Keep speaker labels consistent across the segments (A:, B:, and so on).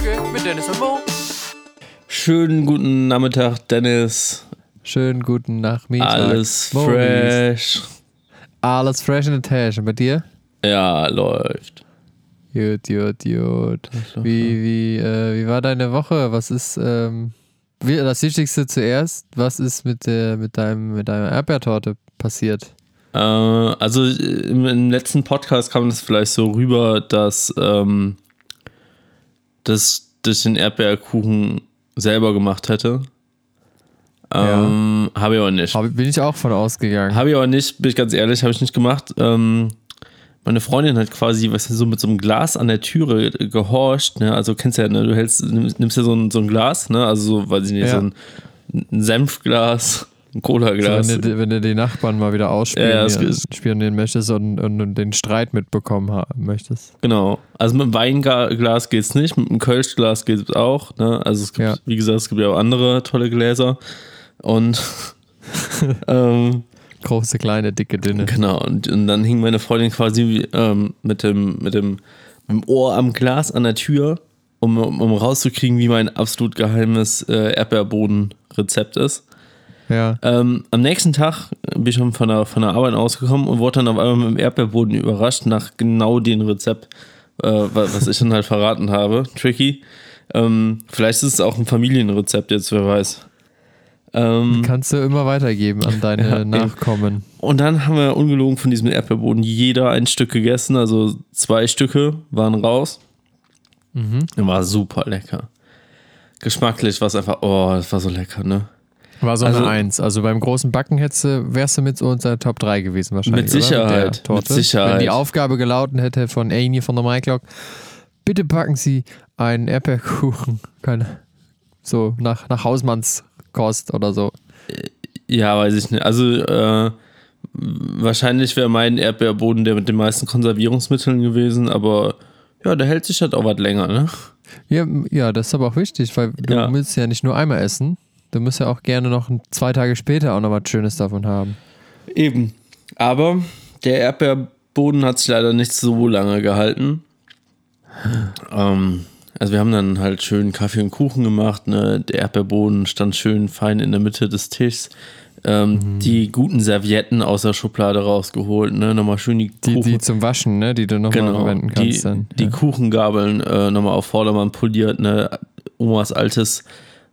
A: Folge mit Dennis und Mo.
B: Schönen guten Nachmittag, Dennis.
C: Schönen guten Nachmittag.
B: Alles
C: Maurice.
B: fresh.
C: Alles fresh in the Tash. Und bei dir?
B: Ja, läuft.
C: Gut, gut, gut. Wie, wie, äh, wie war deine Woche? Was ist, ähm, wie, das Wichtigste zuerst, was ist mit, der, mit, deinem, mit deiner Erdbeertorte passiert?
B: Äh, also im, im letzten Podcast kam das vielleicht so rüber, dass, ähm, dass ich den Erdbeerkuchen selber gemacht hätte. Ähm, Habe ich aber nicht.
C: Hab, bin ich auch von ausgegangen.
B: Habe ich aber nicht, bin ich ganz ehrlich, habe ich nicht gemacht. Ähm, meine Freundin hat quasi, weißt du, so mit so einem Glas an der Türe gehorcht, ne? Also kennst ja, ne? Du hältst, nimmst, nimmst ja so ein, so ein Glas, ne? Also so, weiß ich nicht,
C: Ja.
B: so ein, ein Senfglas, ein
C: So,
B: Cola-Glas.
C: wenn, du, wenn du die Nachbarn mal wieder
B: Ja,
C: ausspielen spionieren möchtest und, und, und den Streit mitbekommen möchtest.
B: Genau. Also mit dem Weinglas geht's nicht, mit dem Kölschglas geht's auch, ne? Also es gibt,
C: Ja.
B: wie gesagt, es gibt ja auch andere tolle Gläser. Und ähm,
C: Große, kleine, dicke, dünne.
B: Genau, und, und dann hing meine Freundin quasi ähm, mit, dem, mit, dem, mit dem Ohr am Glas an der Tür, um, um, um rauszukriegen, wie mein absolut geheimes äh, Erdbeerboden-Rezept ist.
C: Ja.
B: Ähm, am nächsten Tag bin ich schon von der, von der Arbeit ausgekommen und wurde dann auf einmal mit dem Erdbeerboden überrascht nach genau dem Rezept, äh, wa- was ich dann halt verraten habe. Tricky. Ähm, vielleicht ist es auch ein Familienrezept jetzt, wer weiß. Ähm,
C: Kannst du immer weitergeben an deine
B: Ja.
C: Nachkommen.
B: Und dann haben wir ungelogen von diesem Erdbeerboden jeder ein Stück gegessen, also zwei Stücke waren raus.
C: Mhm.
B: War super lecker. Geschmacklich war es einfach, oh, das war so lecker, ne?
C: War so
B: Also-
C: eine Eins. Also beim großen Backen hättest du, wärst du mit so unter Top 3 gewesen wahrscheinlich.
B: Mit? Sicherheit,
C: Torte.
B: mit Sicherheit.
C: Wenn die Aufgabe gelautet hätte von Amy von der MyClock, bitte backen Sie einen Erdbeerkuchen. Keine, so nach, nach Hausmannskost oder so.
B: Ja, weiß ich nicht. Also, äh, wahrscheinlich wäre mein Erdbeerboden der mit den meisten Konservierungsmitteln gewesen, aber ja, der hält sich halt auch was länger, ne?
C: Ja, ja, das ist aber auch wichtig, weil du
B: Ja.
C: willst ja nicht nur einmal essen. Du musst ja auch gerne noch zwei Tage später auch noch was Schönes davon haben.
B: Eben. Aber der Erdbeerboden hat sich leider nicht so lange gehalten. Ähm, also wir haben dann halt schön Kaffee und Kuchen gemacht. Ne? Der Erdbeerboden stand schön fein in der Mitte des Tischs. Ähm, Die guten Servietten aus der Schublade rausgeholt. Ne? Nochmal schön die
C: Die,
B: Kuchen...
C: die zum Waschen, ne, die du nochmal
B: Genau,
C: verwenden
B: die,
C: kannst dann.
B: die
C: ja.
B: Kuchengabeln äh, nochmal auf Vordermann poliert, ne? Omas altes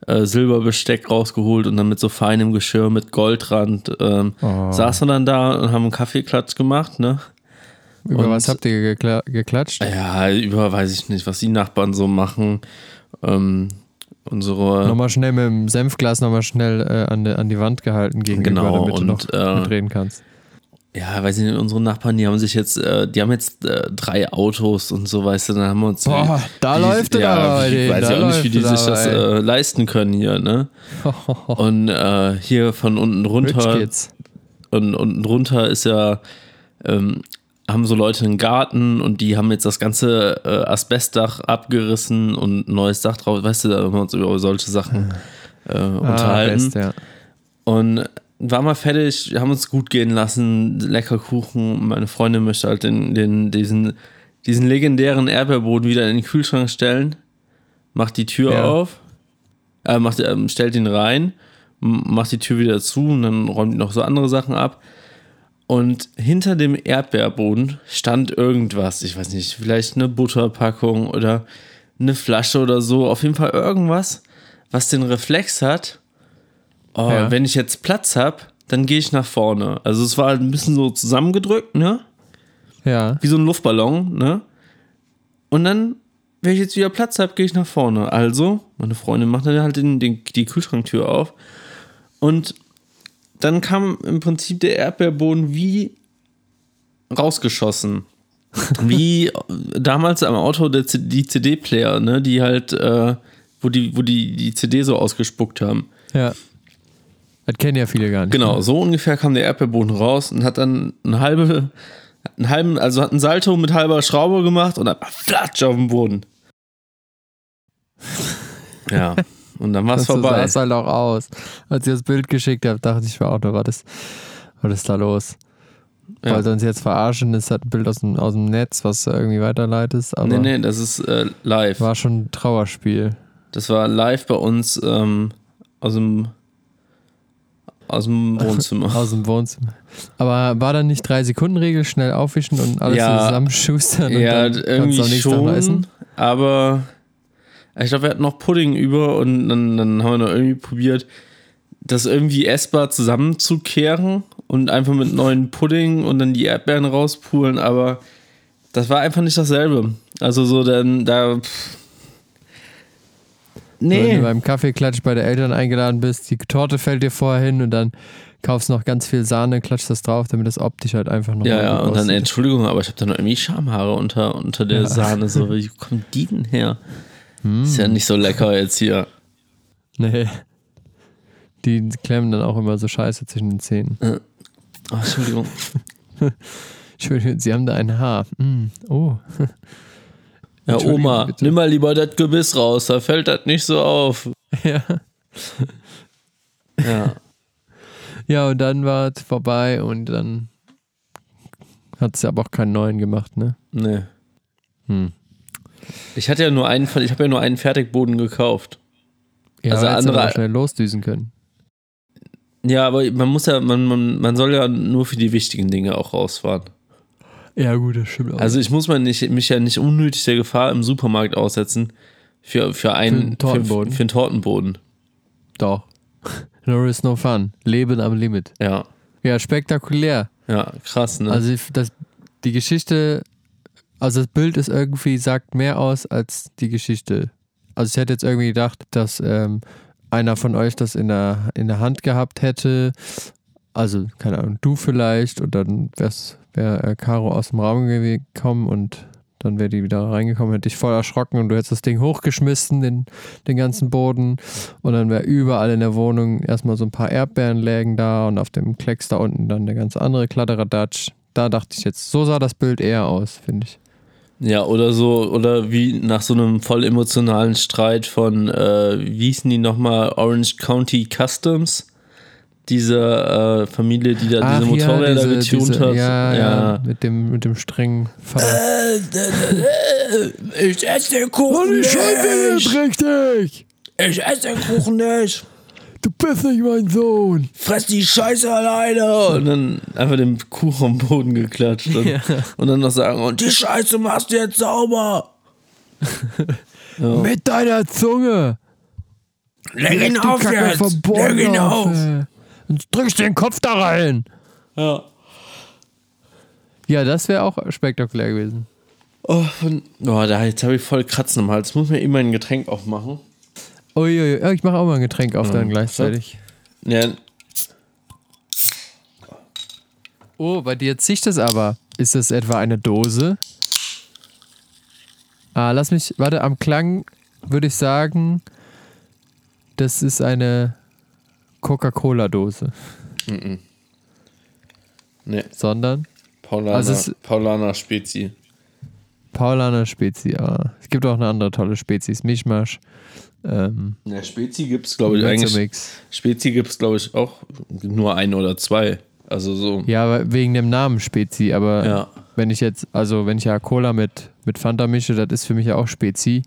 B: äh, Silberbesteck rausgeholt und dann mit so feinem Geschirr mit Goldrand ähm,
C: Oh.
B: saßen dann da und haben einen Kaffeeklatsch gemacht, ne?
C: Über
B: und-
C: was habt ihr gekla geklatscht?
B: Ja, über weiß ich nicht, was die Nachbarn so machen. Ähm, unsere
C: Nochmal schnell mit dem Senfglas nochmal schnell äh, an, die, an die Wand gehalten gegenüber,
B: Genau,
C: damit du
B: und,
C: noch
B: äh,
C: mitreden kannst.
B: Ja, weiß ich nicht, unsere Nachbarn, die haben sich jetzt, äh, die haben jetzt äh, drei Autos und so, weißt du, dann haben wir uns.
C: Boah, da läuft es
B: ja, wie-
C: denen,
B: Weiß
C: da
B: ich auch nicht, wie die sich das
C: aber,
B: äh, leisten können hier, ne? Und äh, hier von unten runter und unten drunter ist ja, ähm, haben so Leute einen Garten und die haben jetzt das ganze äh, Asbestdach abgerissen und ein neues Dach drauf. Weißt du, da haben wir uns über solche Sachen äh, unterhalten.
C: Ah, best, ja.
B: Und war mal fertig, haben uns gut gehen lassen, lecker Kuchen. Meine Freundin möchte halt den, den, diesen, diesen legendären Erdbeerboden wieder in den Kühlschrank stellen, macht die Tür
C: Ja.
B: auf, äh, macht, ähm, stellt ihn rein, macht die Tür wieder zu und dann räumt noch so andere Sachen ab. Und hinter dem Erdbeerboden stand irgendwas, ich weiß nicht, vielleicht eine Butterpackung oder eine Flasche oder so, auf jeden Fall irgendwas, was den Reflex hat, oh,
C: Ja.
B: wenn ich jetzt Platz habe, dann gehe ich nach vorne. Also es war halt ein bisschen so zusammengedrückt, ne?
C: Ja.
B: Wie so ein Luftballon, ne? Und dann, wenn ich jetzt wieder Platz habe, gehe ich nach vorne. Also, meine Freundin macht dann halt den, den, die Kühlschranktür auf. Und dann kam im Prinzip der Erdbeerboden wie rausgeschossen. Wie damals am Auto der C die CD-Player, ne? Die halt, äh, wo die, wo die die CD so ausgespuckt haben.
C: Ja. Das kennen ja viele gar nicht.
B: Genau,
C: ne?
B: so ungefähr kam der Erdbeerboden raus und hat dann eine halbe, einen halben, also hat einen Salto mit halber Schraube gemacht und dann flatsch auf dem Boden. Ja, und dann war es
C: Das
B: vorbei.
C: sah es halt auch aus. Als ihr das Bild geschickt habt, dachte ich mir auch nur, was ist, was ist da los?
B: Ja.
C: Weil sonst jetzt verarschen, ist halt ein Bild aus dem, aus dem Netz, was du irgendwie weiterleitest. Aber
B: nee, nee, das ist äh, live.
C: war schon ein Trauerspiel.
B: Das war live bei uns ähm, aus dem aus dem Wohnzimmer.
C: Aus dem Wohnzimmer. Aber war dann nicht drei Sekunden Regel, schnell aufwischen und alles
B: Ja.
C: zusammenschustern und
B: ja, irgendwie schon, aber ich glaube, wir hatten noch Pudding über und dann, dann haben wir noch irgendwie probiert, das irgendwie essbar zusammenzukehren und einfach mit neuen Pudding und dann die Erdbeeren rauspulen, aber das war einfach nicht dasselbe. Also so dann da pff.
C: Wenn du
B: Nee.
C: beim Kaffeeklatsch bei den Eltern eingeladen bist, die Torte fällt dir vorher hin und dann kaufst noch ganz viel Sahne, klatschst das drauf, damit das optisch halt einfach noch
B: Ja, ja, und dann. Entschuldigung, aber ich habe da noch irgendwie Schamhaare unter, unter der
C: Ja.
B: Sahne. So, wie kommen die denn her?
C: Hm.
B: Ist ja nicht so lecker jetzt hier.
C: Nee. Die klemmen dann auch immer so scheiße zwischen den Zähnen.
B: Oh, Entschuldigung.
C: Entschuldigung, Sie haben da ein Haar. Mm, oh.
B: Ja, Oma,
C: bitte.
B: nimm mal lieber das Gebiss raus, da fällt das nicht so auf.
C: ja.
B: Ja.
C: ja, und dann war es vorbei und dann hat es aber auch keinen neuen gemacht, ne?
B: Nee.
C: Hm.
B: Ich hatte ja nur einen, ich habe ja nur einen Fertigboden gekauft.
C: Ja,
B: Also andere-
C: schnell losdüsen können.
B: Ja, aber man muss ja, man, man, man soll ja nur für die wichtigen Dinge auch rausfahren.
C: Ja, gut, das stimmt auch.
B: Also ich muss man nicht, mich ja nicht unnötig der Gefahr im Supermarkt aussetzen für, für einen
C: einen Tortenboden.
B: Für, für einen Tortenboden.
C: Doch. No risk, no fun. Leben am Limit.
B: Ja.
C: Ja, spektakulär.
B: Ja, krass, ne?
C: Also das, die Geschichte, also das Bild ist irgendwie, sagt mehr aus als die Geschichte. Also ich hätte jetzt irgendwie gedacht, dass ähm, einer von euch das in der, in der Hand gehabt hätte. Also, keine Ahnung, du vielleicht und dann wär's, wäre äh, Caro aus dem Raum gekommen und dann wäre die wieder reingekommen, hätte ich voll erschrocken und du hättest das Ding hochgeschmissen, den, den ganzen Boden und dann wäre überall in der Wohnung erstmal so ein paar Erdbeeren lägen da und auf dem Klecks da unten dann der ganz andere Kladderadatsch. Da dachte ich jetzt, so sah das Bild eher aus, finde ich.
B: Ja, oder so, oder wie nach so einem voll emotionalen Streit von, äh, wie hießen die nochmal, Orange County Customs? Diese äh, Familie, die da
C: Ach
B: diese Motorräder
C: diese-
B: getunt
C: diese-
B: hat.
C: Ja, ja, mit dem, mit dem strengen Vater.
B: Ich esse den Kuchen nicht.
C: richtig!
B: Ich esse den Kuchen nicht.
C: Du bist nicht mein Sohn!
B: Fress die Scheiße alleine. Und dann einfach den Kuchen am Boden geklatscht. Und,
C: Ja.
B: und dann noch sagen, und die Scheiße machst du jetzt sauber.
C: Mit deiner Zunge!
B: Leg ihn auf
C: Kacke
B: jetzt. Leg ihn
C: auf!
B: auf.
C: Und drückst den Kopf da rein!
B: Ja.
C: Ja, das wäre auch spektakulär gewesen.
B: Oh, von, oh da, jetzt habe ich voll Kratzen im Hals. Muss mir immer ein Getränk aufmachen.
C: Uiuiui, ja, ich mache auch mal ein Getränk auf dann gleichzeitig.
B: Ja,
C: Oh, bei dir zischt es aber. Ist das etwa eine Dose? Ah, lass mich, warte, am Klang würde ich sagen, das ist eine Coca-Cola-Dose.
B: ne,
C: Sondern
B: Paulana,
C: Also es-
B: Paulana Spezi.
C: Paulaner Spezi. Ah. Es gibt auch eine andere tolle Spezies, Mischmasch. Ähm,
B: Ja, Spezi gibt es, glaube ich, eigentlich.
C: Mix.
B: Spezi gibt es, glaube ich, auch nur ein oder zwei. Also so.
C: Ja, wegen dem Namen Spezi, aber
B: Ja.
C: wenn ich jetzt, also wenn ich ja Cola mit, mit Fanta mische, das ist für mich ja auch Spezi.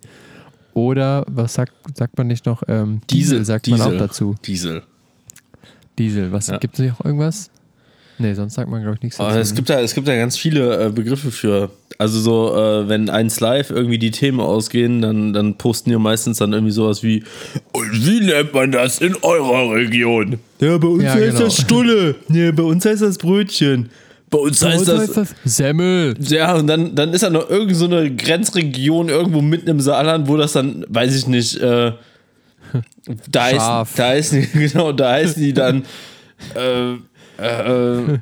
C: Oder, was sagt, sagt man nicht noch? Ähm, Diesel, sagt man auch dazu.
B: Diesel.
C: Diesel. Was
B: Ja.
C: gibt es noch irgendwas? Nee, sonst sagt man, glaube ich, nichts dazu.
B: es gibt da, es gibt da ganz viele äh, Begriffe für. Also so, äh, wenn eins live irgendwie die Themen ausgehen, dann, dann posten die meistens dann irgendwie sowas wie Und wie nennt man das in eurer Region? Ja, bei uns
C: Ja,
B: heißt
C: genau.
B: das Stulle. Ja, bei uns heißt das Brötchen. Bei uns heißt
C: Was
B: das.
C: heißt das? Semmel.
B: Ja, und dann, dann ist da noch irgend so eine Grenzregion irgendwo mitten im Saarland, wo das dann, weiß ich nicht, äh, da
C: Scharf.
B: da heißt, genau, da heißen die dann, äh, äh,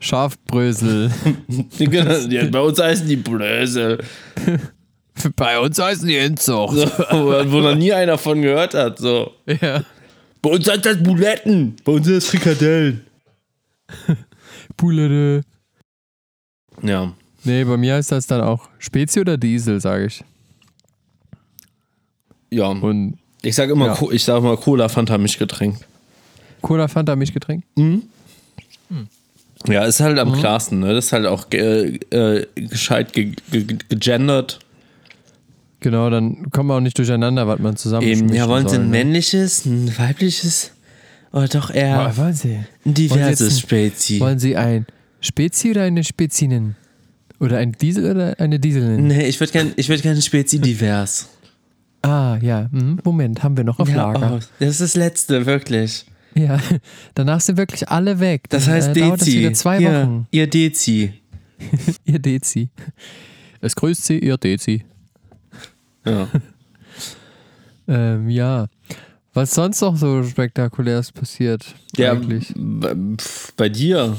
C: Schafbrösel.
B: genau, ja, bei uns heißen die Blöse,
C: Bei uns heißen die Inzucht.
B: so, wo, noch nie einer von gehört hat, so.
C: Ja.
B: Bei uns heißt das Buletten, bei uns sind das Frikadellen.
C: Pulere.
B: Ja,
C: Nee, bei mir heißt das dann auch Spezi oder Diesel, sage ich.
B: ja.
C: Und
B: Ich sag immer,
C: Ja.
B: Ich sag immer Cola, Fanta, Mischgetränk.
C: Cola, Fanta, Mischgetränk?
B: Ja, ist halt am klarsten, ne? Das ist halt auch äh, äh, gescheit ge ge gegendert.
C: Genau, dann kommen wir auch nicht durcheinander, was man zusammen
B: Eben, ja, wollen sie
C: soll,
B: ein
C: ne?
B: männliches, ein weibliches oder doch eher
C: wollen Sie?
B: ein
C: Sie
B: diverses Spezi?
C: Wollen Sie ein Spezi oder eine Spezinin? Oder ein Diesel oder eine Dieselin?
B: Nee, ich würde gerne würd gern Spezi divers.
C: Ah, ja. Mhm. Moment, haben wir noch auf
B: Ja,
C: Lager.
B: oh, das ist das Letzte, wirklich.
C: Ja, danach sind wirklich alle weg.
B: Das
C: Dann,
B: heißt
C: äh, dauert das
B: Dezi.
C: wieder zwei Wochen.
B: Ihr Dezi.
C: Ihr Dezi. Es grüßt Sie, Ihr Dezi.
B: Ja.
C: Ähm, ja. Was sonst noch so spektakuläres passiert?
B: ja,
C: eigentlich?
B: bei dir.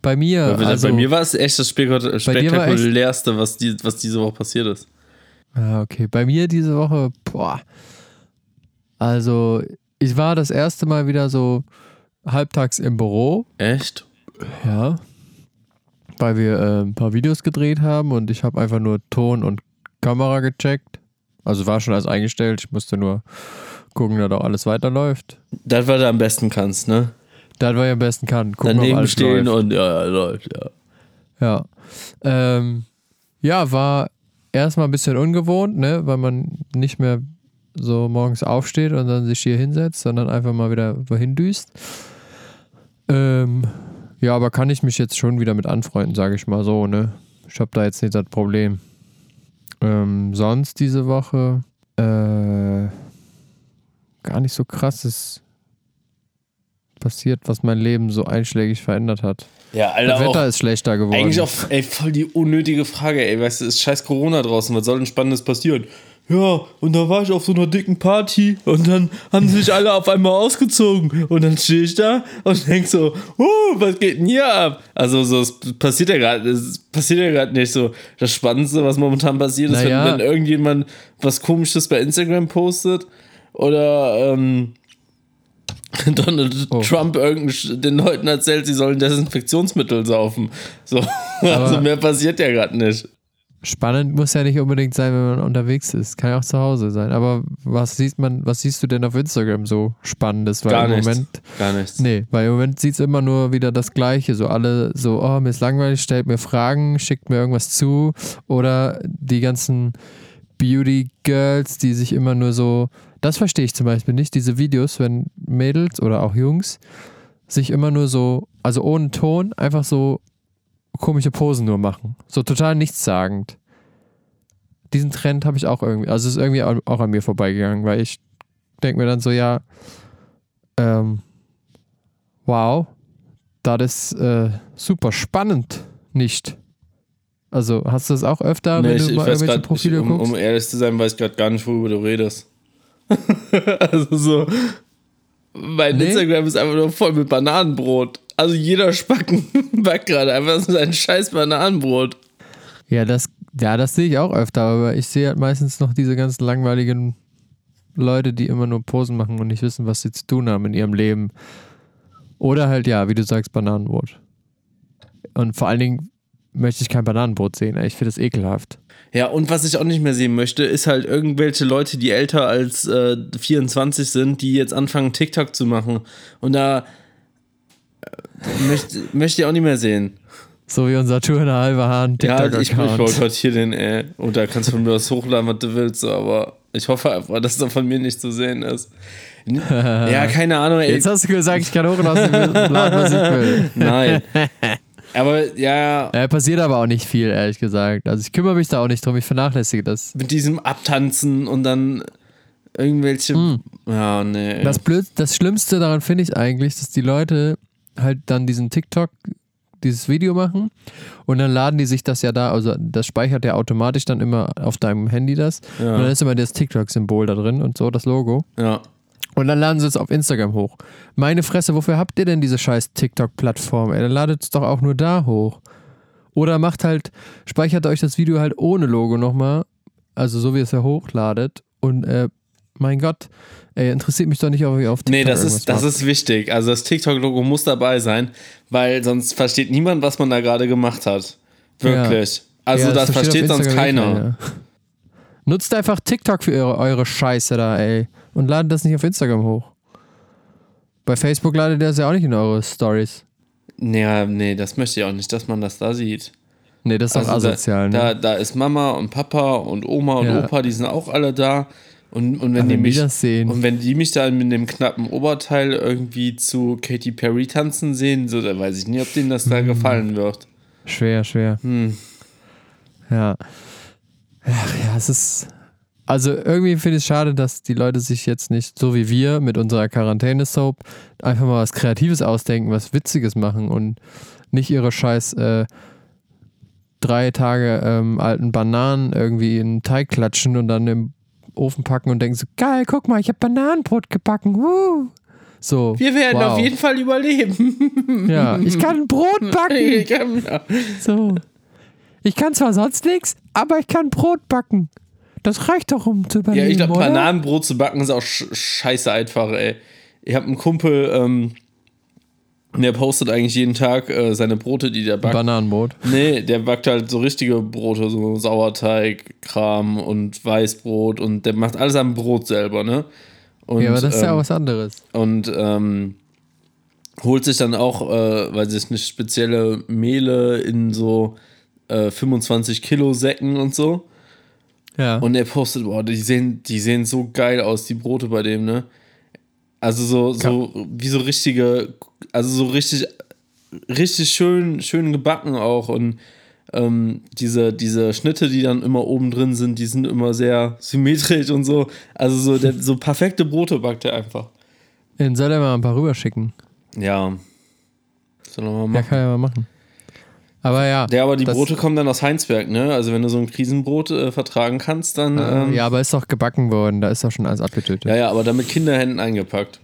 C: Bei mir,
B: Bei-
C: also,
B: bei mir war es echt das Spektak-
C: dir war echt-
B: spektakulärste, was, die, was diese Woche passiert ist.
C: Ah, okay. Bei mir diese Woche, boah. Also, ich war das erste Mal wieder so halbtags im Büro.
B: Echt?
C: Ja. Weil wir äh, ein paar Videos gedreht haben und ich habe einfach nur Ton und Kamera gecheckt. Also war schon alles eingestellt. Ich musste nur gucken, dass auch alles weiterläuft.
B: Das, was du am besten kannst, ne?
C: Das war ja am besten kann. Gucken,
B: Daneben
C: alles
B: stehen
C: läuft.
B: und ja, ja, läuft, ja.
C: Ja. Ähm, ja, war erstmal ein bisschen ungewohnt, ne, weil man nicht mehr so morgens aufsteht und dann sich hier hinsetzt, sondern einfach mal wieder wohin düst. Ähm, ja, aber kann ich mich jetzt schon wieder mit anfreunden, sage ich mal so, ne? Ich habe da jetzt nicht das Problem. Ähm, sonst diese Woche äh, gar nicht so krasses passiert, was mein Leben so einschlägig verändert hat.
B: Ja, Alter,
C: Das Wetter
B: auch,
C: ist schlechter geworden.
B: eigentlich auch ey, voll die unnötige Frage, ey. Weißt du, ist scheiß Corona draußen, was soll denn Spannendes passieren? Ja, und da war ich auf so einer dicken Party und dann haben sich alle auf einmal ausgezogen und dann stehe ich da und denk so, uh, was geht denn hier ab? Also so, es passiert ja gerade, es passiert ja gerade nicht so. Das Spannendste, was momentan passiert, ist,
C: Naja.
B: wenn, wenn irgendjemand was Komisches bei Instagram postet oder ähm, Donald
C: Oh.
B: Trump den Leuten erzählt, sie sollen Desinfektionsmittel saufen. So, also mehr passiert ja gerade nicht.
C: Spannend muss ja nicht unbedingt sein, wenn man unterwegs ist. Kann ja auch zu Hause sein. Aber was sieht man, was siehst du denn auf Instagram so Spannendes? Weil
B: Gar
C: im
B: nichts.
C: Moment,
B: Gar nichts.
C: nee, weil im Moment sieht es immer nur wieder das Gleiche. So alle so, oh, mir ist langweilig, stellt mir Fragen, schickt mir irgendwas zu. Oder die ganzen Beauty Girls, die sich immer nur so, das verstehe ich zum Beispiel nicht, diese Videos, wenn Mädels oder auch Jungs sich immer nur so, also ohne Ton, einfach so komische Posen nur machen. So total nichtssagend. Diesen Trend habe ich auch irgendwie, also ist irgendwie auch an mir vorbeigegangen, weil ich denke mir dann so, ja, ähm, wow, das ist äh, super spannend, nicht? Also hast du das auch öfter,
B: Nee,
C: wenn
B: ich,
C: du
B: ich
C: mal irgendwelche
B: grad, ich,
C: Profile
B: um,
C: guckst?
B: um ehrlich zu sein, weiß ich gerade gar nicht, worüber du redest. also so, mein
C: Nee?
B: Instagram ist einfach nur voll mit Bananenbrot. Also jeder Spacken backt gerade einfach so ein scheiß Bananenbrot.
C: Ja, das, ja, das sehe ich auch öfter, aber ich sehe halt meistens noch diese ganzen langweiligen Leute, die immer nur Posen machen und nicht wissen, was sie zu tun haben in ihrem Leben. Oder halt, ja, wie du sagst, Bananenbrot. Und vor allen Dingen möchte ich kein Bananenbrot sehen. Ich finde das ekelhaft.
B: Ja, und was ich auch nicht mehr sehen möchte, ist halt irgendwelche Leute, die älter als äh, 24 sind, die jetzt anfangen, TikTok zu machen. Und da äh, möchte, möchte ich auch nicht mehr sehen.
C: So wie unser Tour eine halbe Hand
B: Ja, ich, ich
C: TikTok-Account.
B: boykottiere den, ey. Und da kannst du von mir was hochladen, was du willst, aber ich hoffe einfach, dass da von mir nicht zu sehen ist. Ja, keine Ahnung, ey.
C: Jetzt hast du gesagt, ich kann hochlassen, laden, was ich will.
B: Nein. Aber ja,
C: Ja, passiert aber auch nicht viel, ehrlich gesagt. Also ich kümmere mich da auch nicht drum, ich vernachlässige das.
B: mit diesem Abtanzen und dann irgendwelche. Ja, nee.
C: Das, Blöd, das Schlimmste daran finde ich eigentlich, dass die Leute halt dann diesen TikTok, dieses Video machen und dann laden die sich das ja da, also das speichert ja automatisch dann immer auf deinem Handy das.
B: Ja.
C: Und dann ist immer das TikTok-Symbol da drin und so, das Logo.
B: ja.
C: Und dann laden sie es auf Instagram hoch. Meine Fresse, wofür habt ihr denn diese scheiß TikTok-Plattform? Ey, dann ladet es doch auch nur da hoch. Oder macht halt, speichert euch das Video halt ohne Logo nochmal, also so wie es ja hochladet. Und äh, mein Gott, ey, interessiert mich doch nicht, ob ihr auf TikTok
B: Nee, das ist, das
C: macht.
B: ist wichtig. Also das TikTok-Logo muss dabei sein, weil sonst versteht niemand, was man da gerade gemacht hat. Wirklich. Also
C: Ja,
B: das, versteht
C: auf
B: sonst
C: eh
B: keiner.
C: Nutzt einfach TikTok für eure, eure Scheiße da, ey. Und ladet das nicht auf Instagram hoch. Bei Facebook ladet ihr das ja auch nicht in eure Stories.
B: Naja, nee, das möchte ich auch nicht, dass man das da sieht.
C: Nee, das ist
B: Also
C: asozial,
B: da,
C: ne?
B: da, da ist Mama und Papa und Oma und
C: Ja.
B: Opa, die sind auch alle da. Und, und wenn, die
C: wenn die
B: mich,
C: das sehen.
B: und wenn die mich dann mit dem knappen Oberteil irgendwie zu Katy Perry tanzen sehen, so, dann weiß ich nicht, ob denen das
C: Hm.
B: da gefallen wird.
C: Schwer, schwer.
B: Hm.
C: Ja. Ach ja, es ist. Also irgendwie finde ich es schade, dass die Leute sich jetzt nicht, so wie wir mit unserer Quarantäne-Soap, einfach mal was Kreatives ausdenken, was Witziges machen und nicht ihre scheiß äh, drei Tage ähm, alten Bananen irgendwie in den Teig klatschen und dann im Ofen packen und denken so, geil, guck mal, ich habe Bananenbrot gebacken. Woo. So.
B: Wir werden
C: wow.
B: auf jeden Fall überleben.
C: Ja, ich kann Brot backen.
B: Ja.
C: So. Ich kann zwar sonst nichts, aber ich kann Brot backen. Das reicht doch, um zu überleben,
B: Ja, ich glaube? Bananenbrot zu backen ist auch sch scheiße einfach, ey. Ich habe einen Kumpel, ähm, der postet eigentlich jeden Tag äh, seine Brote, die der backt.
C: Bananenbrot.
B: nee, der backt halt so richtige Brote, so Sauerteig, Kram und Weißbrot und der macht alles am Brot selber, ne? Und,
C: ja, aber das ist ja
B: ähm,
C: auch was anderes.
B: und ähm, holt sich dann auch, äh, weil sich nicht spezielle Mehle in so äh, 25 Kilo Säcken und so.
C: Ja.
B: Und er postet, boah, die sehen, die sehen so geil aus, die Brote bei dem, ne? Also so, so wie so richtige, also so richtig, richtig schön, schön gebacken auch. Und ähm, diese, diese Schnitte, die dann immer oben drin sind, die sind immer sehr symmetrisch und so. Also so, der, so perfekte Brote backt er einfach.
C: Den soll er mal ein paar rüberschicken.
B: Ja. Soll er mal
C: Ja,
B: machen.
C: kann er mal machen. Aber ja.
B: Ja, aber die Brote kommen dann aus Heinsberg, ne? Also wenn du so ein Krisenbrot äh, vertragen kannst, dann.
C: äh,
B: ähm,
C: ja, aber ist doch gebacken worden. Da ist doch schon alles abgetötet.
B: ja, ja, aber dann mit Kinderhänden eingepackt.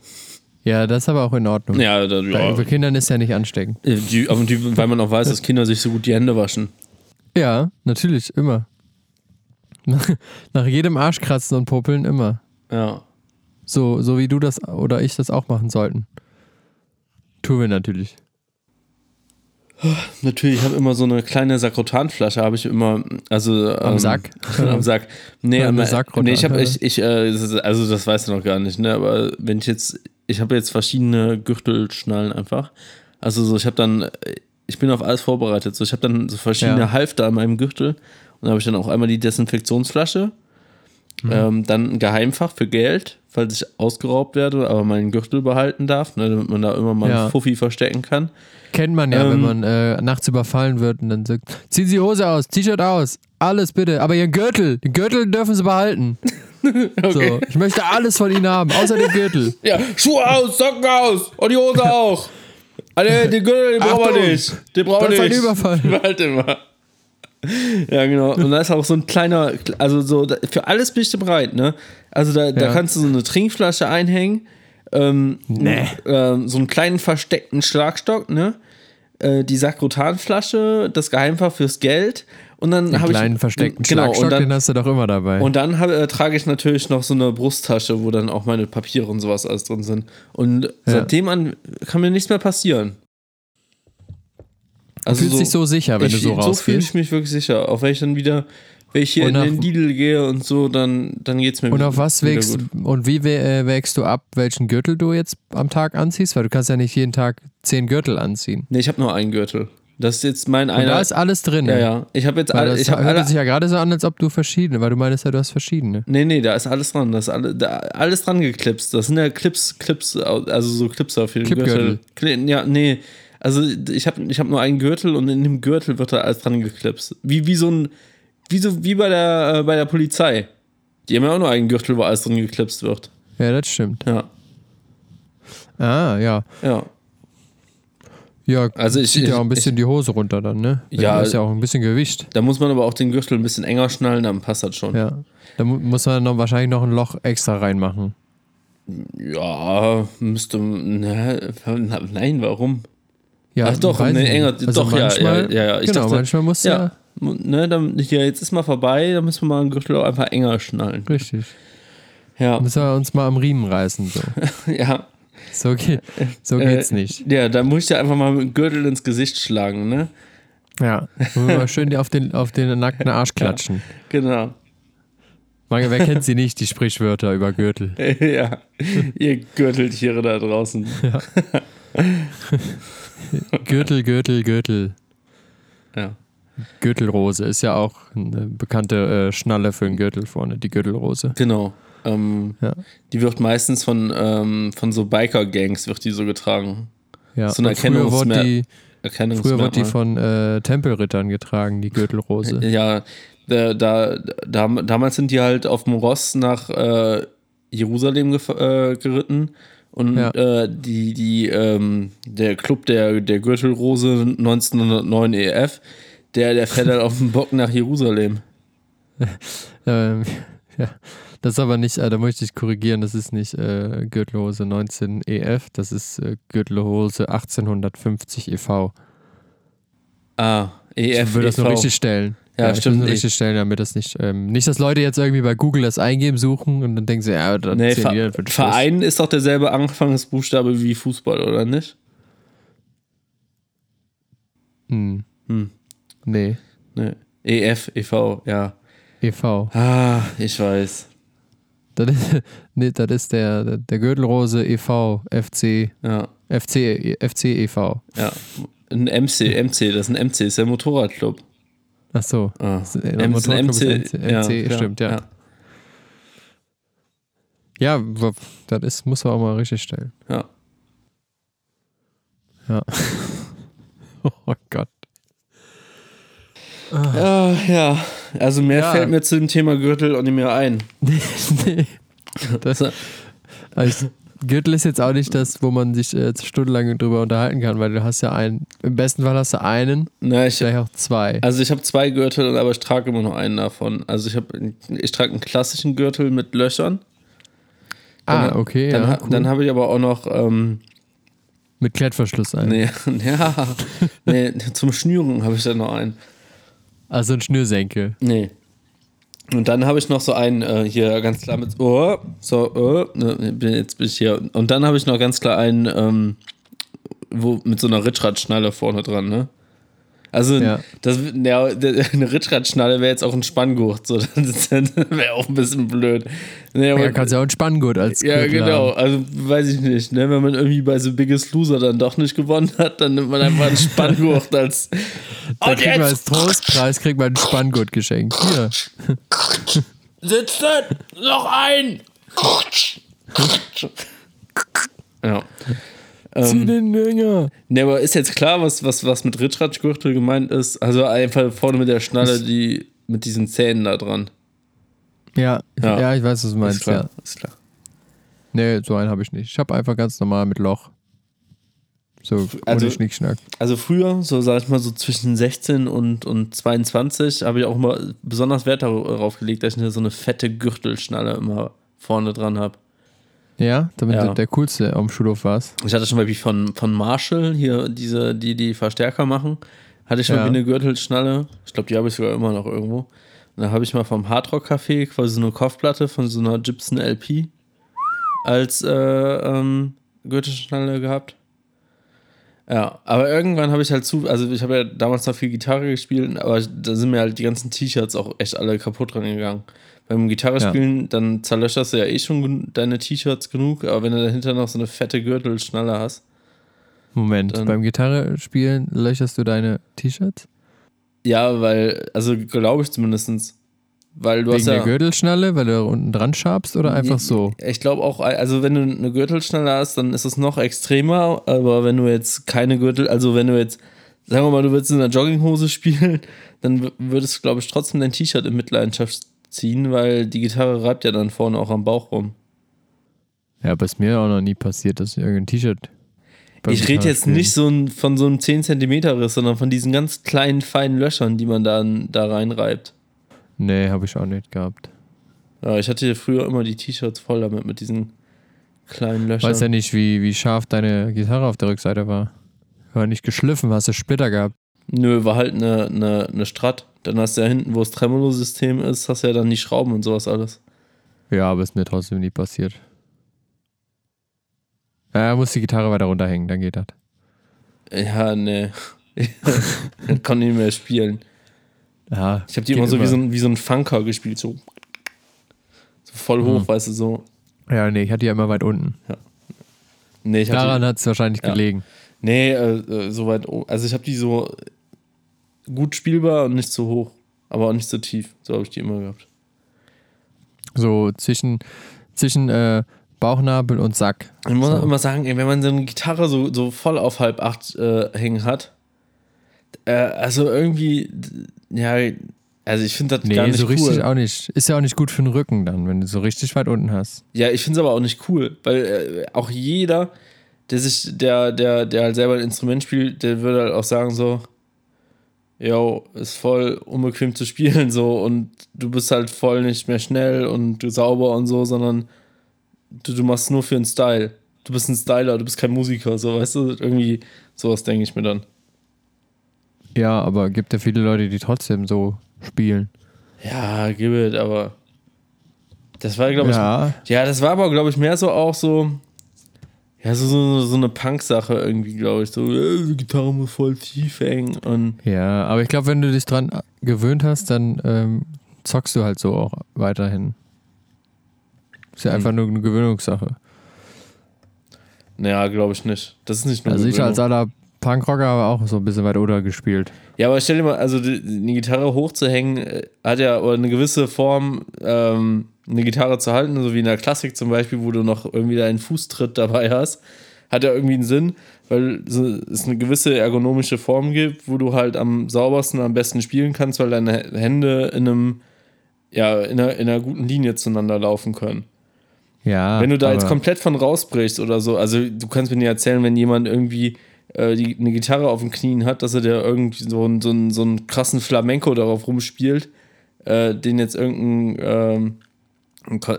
C: Ja, das ist aber auch in Ordnung.
B: Ja, da, ja.
C: bei Kindern ist ja nicht ansteckend.
B: Äh, Die, die, weil man auch weiß, dass Kinder sich so gut die Hände waschen.
C: Ja, natürlich, immer. Nach jedem Arschkratzen und Popeln immer.
B: Ja.
C: So, so wie du das oder ich das auch machen sollten. Tun wir natürlich.
B: Natürlich, ich habe immer so eine kleine Sakrotanflasche, habe ich immer, also
C: Am
B: ähm,
C: Sack?
B: am Sack. Nee,
C: Ja,
B: am- nee ich habe ich, ich äh, also das weißt du noch gar nicht, ne, aber wenn ich jetzt ich habe jetzt verschiedene Gürtelschnallen einfach. Also so ich habe dann äh, ich bin auf alles vorbereitet, so ich habe dann so verschiedene
C: Ja.
B: Halfter an meinem Gürtel und habe ich dann auch einmal die Desinfektionsflasche,
C: Mhm.
B: ähm, dann ein Geheimfach für Geld, falls ich ausgeraubt werde, aber meinen Gürtel behalten darf, ne, damit man da immer mal
C: Ja.
B: einen Fuffi verstecken kann.
C: Kennt man ja,
B: Ähm,
C: wenn man äh, nachts überfallen wird und dann sagt, ziehen Sie Hose aus, T-Shirt aus, alles bitte, aber Ihren Gürtel, den Gürtel dürfen Sie behalten. So, ich möchte alles von Ihnen haben, außer den Gürtel.
B: Ja, Schuhe aus, Socken aus und die Hose auch. Alter, den Gürtel, den brauchen wir nicht. Den brauchen wir nicht.
C: Überfall.
B: Warte mal. Ja, genau. Und da ist auch so ein kleiner, also so, da- für alles bist du bereit, ne? Also da, da
C: Ja.
B: kannst du so eine Trinkflasche einhängen, ähm,
C: Nee.
B: ähm, so einen kleinen versteckten Schlagstock, ne? Äh, die Sakrotanflasche, das Geheimfach fürs Geld und dann habe ich
C: kleinen versteckten
B: genau,
C: Schlagstock,
B: dann,
C: den hast du doch immer dabei.
B: und dann hab, äh, trage ich natürlich noch so eine Brusttasche, wo dann auch meine Papiere und sowas alles drin sind. Und seitdem an kann mir nichts mehr passieren.
C: Du fühlst dich so sicher, wenn
B: ich,
C: du so
B: So fühle
C: rausgehst.
B: ich mich wirklich sicher. Auch wenn ich dann wieder, wenn ich hier
C: Und
B: in
C: nach-
B: den Lidl gehe und so, dann, dann geht es mir
C: Und
B: wieder-
C: auf was wägst
B: gut.
C: und wie äh, wägst du ab, welchen Gürtel du jetzt am Tag anziehst? Weil du kannst ja nicht jeden Tag zehn Gürtel anziehen.
B: Nee, ich habe nur einen Gürtel. Das ist jetzt mein
C: Und
B: einer.
C: da ist alles drin.
B: ja, ja. Ich habe jetzt
C: Weil
B: alle,
C: das
B: ich habe
C: hört
B: alle,
C: sich ja gerade so an, als ob du verschiedene, weil du meinst ja, du hast verschiedene.
B: Nee, nee, da ist alles dran. Das ist alle, da, alles dran geklipst. Das sind ja Clips, Clips, also so Clips auf jeden
C: Clipgürtel.
B: Gürtel. Cli- Ja, nee. Also ich habe ich hab nur einen Gürtel und in dem Gürtel wird da alles dran geklipst. Wie, wie so ein, wie so, wie bei der, äh, bei der Polizei. Die haben ja auch nur einen Gürtel, wo alles drin geklipst wird.
C: Ja, das stimmt.
B: Ja,
C: Ah, ja.
B: ja.
C: Ja,
B: Also ich-
C: zieht ja
B: ich-
C: auch ein bisschen die Hose runter dann, ne?
B: Ja.
C: Da ist ja auch ein bisschen Gewicht.
B: Da muss man aber auch den Gürtel ein bisschen enger schnallen, dann passt das schon.
C: Ja. Da mu muss man noch wahrscheinlich noch ein Loch extra reinmachen.
B: Ja, müsste, ne, nein, warum?
C: Ja,
B: Ach doch,
C: ich
B: enger.
C: Also
B: doch, ja,
C: manchmal,
B: ja, ja, ja. Ich
C: genau,
B: dachte,
C: manchmal muss ja,
B: Ja, ne, dann, ja, jetzt ist mal vorbei, dann müssen wir mal einen Gürtel auch einfach enger schnallen.
C: richtig.
B: Ja,
C: Müssen wir uns mal am Riemen reißen. So,
B: ja.
C: so, geht, so
B: Äh,
C: geht's nicht.
B: Ja, da muss ich dir einfach mal mit dem Gürtel ins Gesicht schlagen, ne?
C: Ja. Mal schön auf den, auf den nackten Arsch klatschen.
B: Genau.
C: Manche, wer kennt sie nicht, die Sprichwörter über Gürtel?
B: ja, ihr Gürteltiere da draußen.
C: Gürtel, Gürtel, Gürtel.
B: Ja.
C: Gürtelrose ist ja auch eine bekannte äh, Schnalle für den Gürtel vorne, die Gürtelrose.
B: Genau. Ähm,
C: Ja.
B: Die wird meistens von, ähm, von so Biker-Gangs wird die so getragen.
C: Ja.
B: So ein
C: und früher wurde
B: Erkennungsmer-
C: die, früher wurde die
B: Erkennungsmerkmal.
C: von äh, Tempelrittern getragen, die Gürtelrose.
B: Ja, da, da, da, damals sind die halt auf dem Ross nach äh, Jerusalem äh, geritten. Und
C: Ja.
B: äh, die, die, ähm, der Club der, der Gürtelrose 1909 EF, der, der fährt halt auf dem Bock nach Jerusalem.
C: Ähm, ja, das ist aber nicht, äh, da möchte ich korrigieren, das ist nicht äh, Gürtelhose 19 EF, das ist äh, Gürtelhose 1850 e.V.
B: Ah, EF.
C: Ich würde das nur
B: EV.
C: richtig stellen.
B: Ja,
C: ich
B: stimmt
C: richtig stellen, damit das nicht, ähm, nicht, dass Leute jetzt irgendwie bei Google das eingeben suchen und dann denken sie, ja, dann
B: Nee, Ver
C: Schluss.
B: Verein ist doch derselbe Anfangsbuchstabe wie Fußball, oder nicht?
C: Hm.
B: Hm.
C: Nee,
B: Nee. EF, EV, ja.
C: e.V.
B: Ah, ich weiß.
C: Das ist, nee, das ist der, der, der Gürtelrose e.V. FC,
B: Ja,
C: FC, FC e.V.
B: ja. Ein MC, MC, das ist ein MC, ist der Motorradclub.
C: Ach so.
B: Ah.
C: Das ist- der
B: M- ist ein
C: Motorclub ist MC, MC
B: klar,
C: stimmt, ja. Ja, w- das ist, muss man auch mal richtig stellen.
B: Ja.
C: Ja. oh Gott.
B: Ja, ja. Also mehr
C: Ja.
B: fällt mir zu dem Thema Gürtel auch nicht mehr ein.
C: nee. Das, also, Gürtel ist jetzt auch nicht das, wo man sich äh, stundenlang drüber unterhalten kann, weil du hast ja einen, im besten Fall hast du einen,
B: Na, ich,
C: vielleicht auch zwei.
B: also ich habe zwei Gürtel, aber ich trage immer nur einen davon. Also ich habe, ich trage einen klassischen Gürtel mit Löchern.
C: ah,
B: Dann-
C: okay,
B: Dann,
C: ja, cool.
B: dann habe ich aber auch noch, ähm,
C: Mit Klettverschluss ein.
B: nee, ja, nee, zum Schnüren habe ich dann noch einen.
C: Also ein Schnürsenkel.
B: Nee. Und dann habe ich noch so einen äh, hier ganz klar mit oh, so, oh, ne, jetzt bin ich hier. Und dann habe ich noch ganz klar einen, ähm, wo mit so einer Ritschradschnalle vorne dran, ne? Also,
C: Ja.
B: das, ja, eine Ritschradschnalle wäre jetzt auch ein Spanngurt, so, das wäre auch ein bisschen blöd. Nee,
C: Ja, kannst ja auch ein Spanngurt als
B: ja,
C: Gürtel
B: genau.
C: haben.
B: Also weiß ich nicht. Ne? Wenn man irgendwie bei The Biggest Loser dann doch nicht gewonnen hat, dann nimmt man einfach einen Spanngurt als.
C: Da
B: Und
C: kriegt man als
B: jetzt
C: Trostpreis kriegt man ein Spanngurt geschenkt. Hier.
B: sitzen noch ein. ja.
C: Zieh
B: Ähm,
C: den Dinger.
B: ne, aber ist jetzt klar, was, was, was mit Ritschradgürtel gemeint ist? Also einfach vorne mit der Schnalle, die mit diesen Zähnen da dran.
C: Ja,
B: Ja.
C: ja. ich weiß, was du
B: Ist
C: meinst.
B: klar.
C: Ja.
B: Ist klar.
C: Nee, so einen habe ich nicht. Ich habe einfach ganz normal mit Loch. So,
B: Also-
C: ohne Schnickschnack.
B: Also früher, so sag ich mal so zwischen 16 und, und 22, habe ich auch immer besonders Wert darauf gelegt, dass ich eine, so eine fette Gürtelschnalle immer vorne dran habe.
C: Ja, damit
B: Ja.
C: du der Coolste am Schulhof warst.
B: Ich hatte schon mal wie von, von Marshall, hier diese, die die Verstärker machen, hatte ich schon
C: Ja.
B: wie eine Gürtelschnalle. Ich glaube, die habe ich sogar immer noch irgendwo. Und dann habe ich mal vom Hardrock Café quasi so eine Kopfplatte von so einer Gibson LP als äh, ähm, Gürtelschnalle gehabt. Ja, aber irgendwann habe ich halt zu, also ich habe ja damals noch viel Gitarre gespielt, aber da sind mir halt die ganzen T-Shirts auch echt alle kaputt dran gegangen. Beim Gitarrespielen, dann zerlöcherst du ja eh schon deine T-Shirts genug, aber wenn du dahinter noch so eine fette Gürtelschnalle hast.
C: Moment, beim Gitarre spielen löcherst du deine T-Shirts?
B: Ja, weil, also glaube ich zumindestens. Weil du
C: Wegen
B: hast ja.
C: der Gürtelschnalle, weil du da unten dran schabst oder einfach so?
B: Ich glaube auch, also wenn du eine Gürtelschnalle hast, dann ist es noch extremer, aber wenn du jetzt keine Gürtel, also wenn du jetzt, sagen wir mal, du würdest in einer Jogginghose spielen, dann würdest du, glaube ich, trotzdem dein T-Shirt in Mitleidenschaft ziehen, weil die Gitarre reibt ja dann vorne auch am Bauch rum.
C: Ja, aber ist mir auch noch nie passiert, dass ich irgendein T-Shirt.
B: ich rede jetzt nicht so ein, von so einem 10 Zentimeter Riss, sondern von diesen ganz kleinen, feinen Löchern, die man da, da reinreibt.
C: Nee, habe ich auch nicht gehabt.
B: Ja, ich hatte früher immer die T-Shirts voll damit, mit diesen kleinen Löchern.
C: Weiß ja nicht, wie, wie scharf deine Gitarre auf der Rückseite war. War nicht geschliffen, hast du Splitter gehabt.
B: Nö, war halt eine, eine, eine Strat. Dann hast du ja hinten, wo das Tremolo-System ist, hast du ja dann die Schrauben und sowas alles.
C: Ja, aber ist mir trotzdem nie passiert. Ja, muss die Gitarre weiter runterhängen, dann geht das.
B: Ja, nee. Dann konnte ich nicht mehr spielen.
C: Ja,
B: Ich habe die immer so wie so, ein, wie so ein Funker gespielt, so. So voll hoch,
C: Mhm.
B: weißt du, so.
C: Ja, nee, ich hatte die ja immer weit unten.
B: Nee, ich hab die-
C: Daran hat es wahrscheinlich
B: Ja.
C: gelegen.
B: Nee, äh, äh, so weit oben. Also ich habe die so gut spielbar und nicht so hoch, aber auch nicht so tief. So habe ich die immer gehabt.
C: So zwischen, zwischen äh, Bauchnabel und Sack.
B: Ich muss
C: So.
B: auch immer sagen, ey, wenn man so eine Gitarre so, so voll auf halb acht äh, hängen hat, äh, also irgendwie, ja, also ich finde das
C: Nee,
B: gar nicht
C: so
B: cool.
C: richtig auch nicht. Ist ja auch nicht gut für den Rücken dann, wenn du so richtig weit unten hast.
B: Ja, ich finde es aber auch nicht cool, weil äh, auch jeder, der sich, der, der, der halt selber ein Instrument spielt, der würde halt auch sagen so, yo, ist voll unbequem zu spielen so und du bist halt voll nicht mehr schnell und du sauber und so, sondern du, du machst nur für den Style. Du bist ein Styler, du bist kein Musiker, so, weißt du, irgendwie sowas denke ich mir dann.
C: Ja, aber gibt ja viele Leute, die trotzdem so spielen.
B: Ja, gib it, aber das war, glaube ich,
C: ja,
B: Ja, das war aber, glaube ich, mehr so auch so. Ja, so, so, so eine Punk-Sache irgendwie, glaube ich. So, äh, die Gitarre muss voll tief hängen. Und
C: ja, aber ich glaube, wenn du dich dran gewöhnt hast, dann ähm, zockst du halt so auch weiterhin. Ist ja
B: Hm.
C: einfach nur eine Gewöhnungssache.
B: naja, glaube ich nicht. Das ist nicht nur
C: Also ich als aller Punkrocker habe auch so ein bisschen weit oder gespielt.
B: Ja, aber stell dir mal, also die, die Gitarre hochzuhängen, äh, hat ja oder eine gewisse Form, ähm, eine Gitarre zu halten, so wie in der Klassik zum Beispiel, wo du noch irgendwie deinen Fußtritt dabei hast, hat ja irgendwie einen Sinn, weil es eine gewisse ergonomische Form gibt, wo du halt am saubersten, am besten spielen kannst, weil deine Hände in einem, ja, in einer, in einer guten Linie zueinander laufen können.
C: Ja.
B: Wenn du da jetzt komplett von rausbrichst oder so, also du kannst mir nicht erzählen, wenn jemand irgendwie äh, die, eine Gitarre auf den Knien hat, dass er der irgendwie so, einen- so, einen, so einen krassen Flamenco darauf rumspielt, äh, den jetzt irgendein, ähm,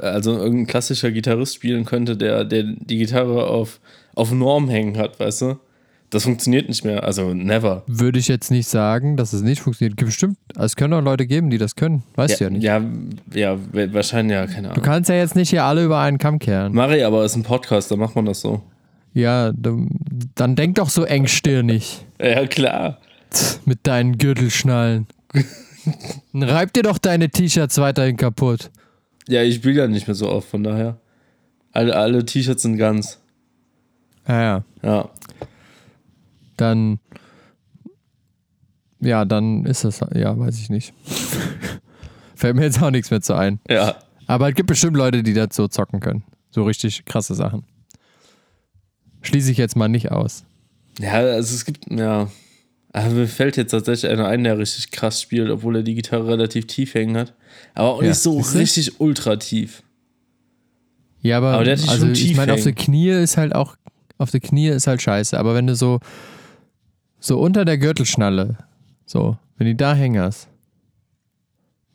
B: also irgendein klassischer Gitarrist spielen könnte, der, der die Gitarre auf, auf Norm hängen hat, weißt du? Das funktioniert nicht mehr, also never.
C: Würde ich jetzt nicht sagen, dass es nicht funktioniert. Bestimmt. Es können auch Leute geben, die das können. Weißt du ja nicht.
B: Ja, ja, ja, wahrscheinlich, ja, keine
C: Du
B: Ahnung.
C: kannst ja jetzt nicht hier alle über einen Kamm kehren.
B: Mari, aber ist ein Podcast, da macht man das so.
C: Ja, du, dann denk doch so engstirnig
B: Ja, klar.
C: mit deinen Gürtelschnallen. Reib dir doch deine T-Shirts weiterhin kaputt.
B: Ja, ich spiele ja nicht mehr so oft, von daher. Alle, alle T-Shirts sind ganz.
C: Ja, ja.
B: Ja.
C: Dann. Ja, dann ist das. Ja, weiß ich nicht. Fällt mir jetzt auch nichts mehr zu ein.
B: Ja.
C: Aber es gibt bestimmt Leute, die das so zocken können. So richtig krasse Sachen. Schließe ich jetzt mal nicht aus.
B: Ja, also es gibt, ja. Aber mir fällt jetzt tatsächlich einer ein, der richtig krass spielt, obwohl er die Gitarre relativ tief hängen hat. Aber auch
C: Ja,
B: nicht so
C: siehste?
B: richtig ultra tief.
C: Ja, aber,
B: Aber der hat
C: also
B: schon
C: ich meine, auf der Knie ist halt auch, auf der Knie ist halt scheiße. Aber wenn du so, so unter der Gürtelschnalle, so, wenn die da hängen hast,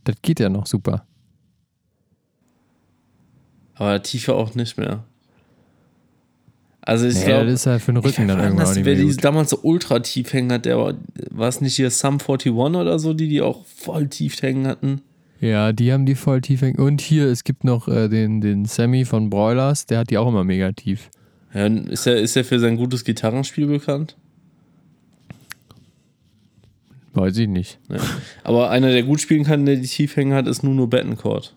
C: das geht ja noch super.
B: Aber tiefer auch nicht mehr. Also ich
C: Nee,
B: glaube,
C: das ist ja für den Rücken dann irgendwann auch nicht
B: wer
C: mehr
B: die damals so ultra tief hängen hat, der war, war es nicht hier Sum 41 oder so, die die auch voll tief hängen hatten?
C: Ja, die haben die voll tief hängen. Und hier, es gibt noch äh, den, den Sammy von Broilers, der hat die auch immer mega tief.
B: Ja, ist er, ist er für sein gutes Gitarrenspiel bekannt?
C: Weiß ich nicht.
B: Ja. Aber einer, der gut spielen kann, der die tief hängen hat, ist Nuno Bettencourt.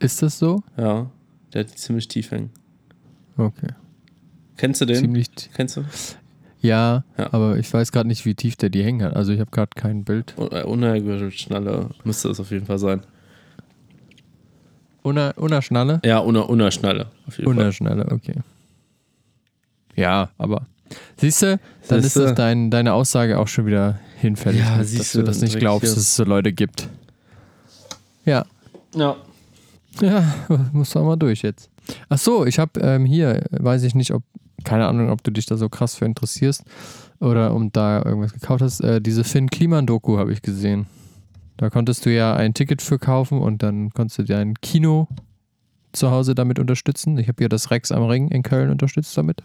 C: Ist das so?
B: Ja, der hat ziemlich tief hängen.
C: Okay.
B: Kennst du den?
C: Ziemlich. t-
B: Kennst du?
C: Ja,
B: Ja.
C: aber ich weiß gerade nicht, wie tief der die hängen hat. Also ich habe gerade kein Bild.
B: Unter Gürtelschnalle müsste das auf jeden Fall sein.
C: Unter, Unterschnalle?
B: Ja, unter, unter Schnalle. Auf jeden Fall.
C: Unterschnalle, okay. Ja, aber siehst du, dann ist
B: Siehste?
C: das dein, deine Aussage auch schon wieder hinfällig,
B: Ja,
C: dass
B: siehst
C: du
B: du,
C: das nicht glaubst, dass es so Leute gibt. Ja,
B: Ja.
C: Ja, muss doch mal durch jetzt. Ach so, ich habe ähm, hier, weiß ich nicht, ob, keine Ahnung, ob du dich da so krass für interessierst oder um da irgendwas gekauft hast. Äh, diese Finn Kliman-Doku habe ich gesehen. Da konntest du ja ein Ticket für kaufen und dann konntest du dein Kino zu Hause damit unterstützen. Ich habe ja das Rex am Ring in Köln unterstützt damit.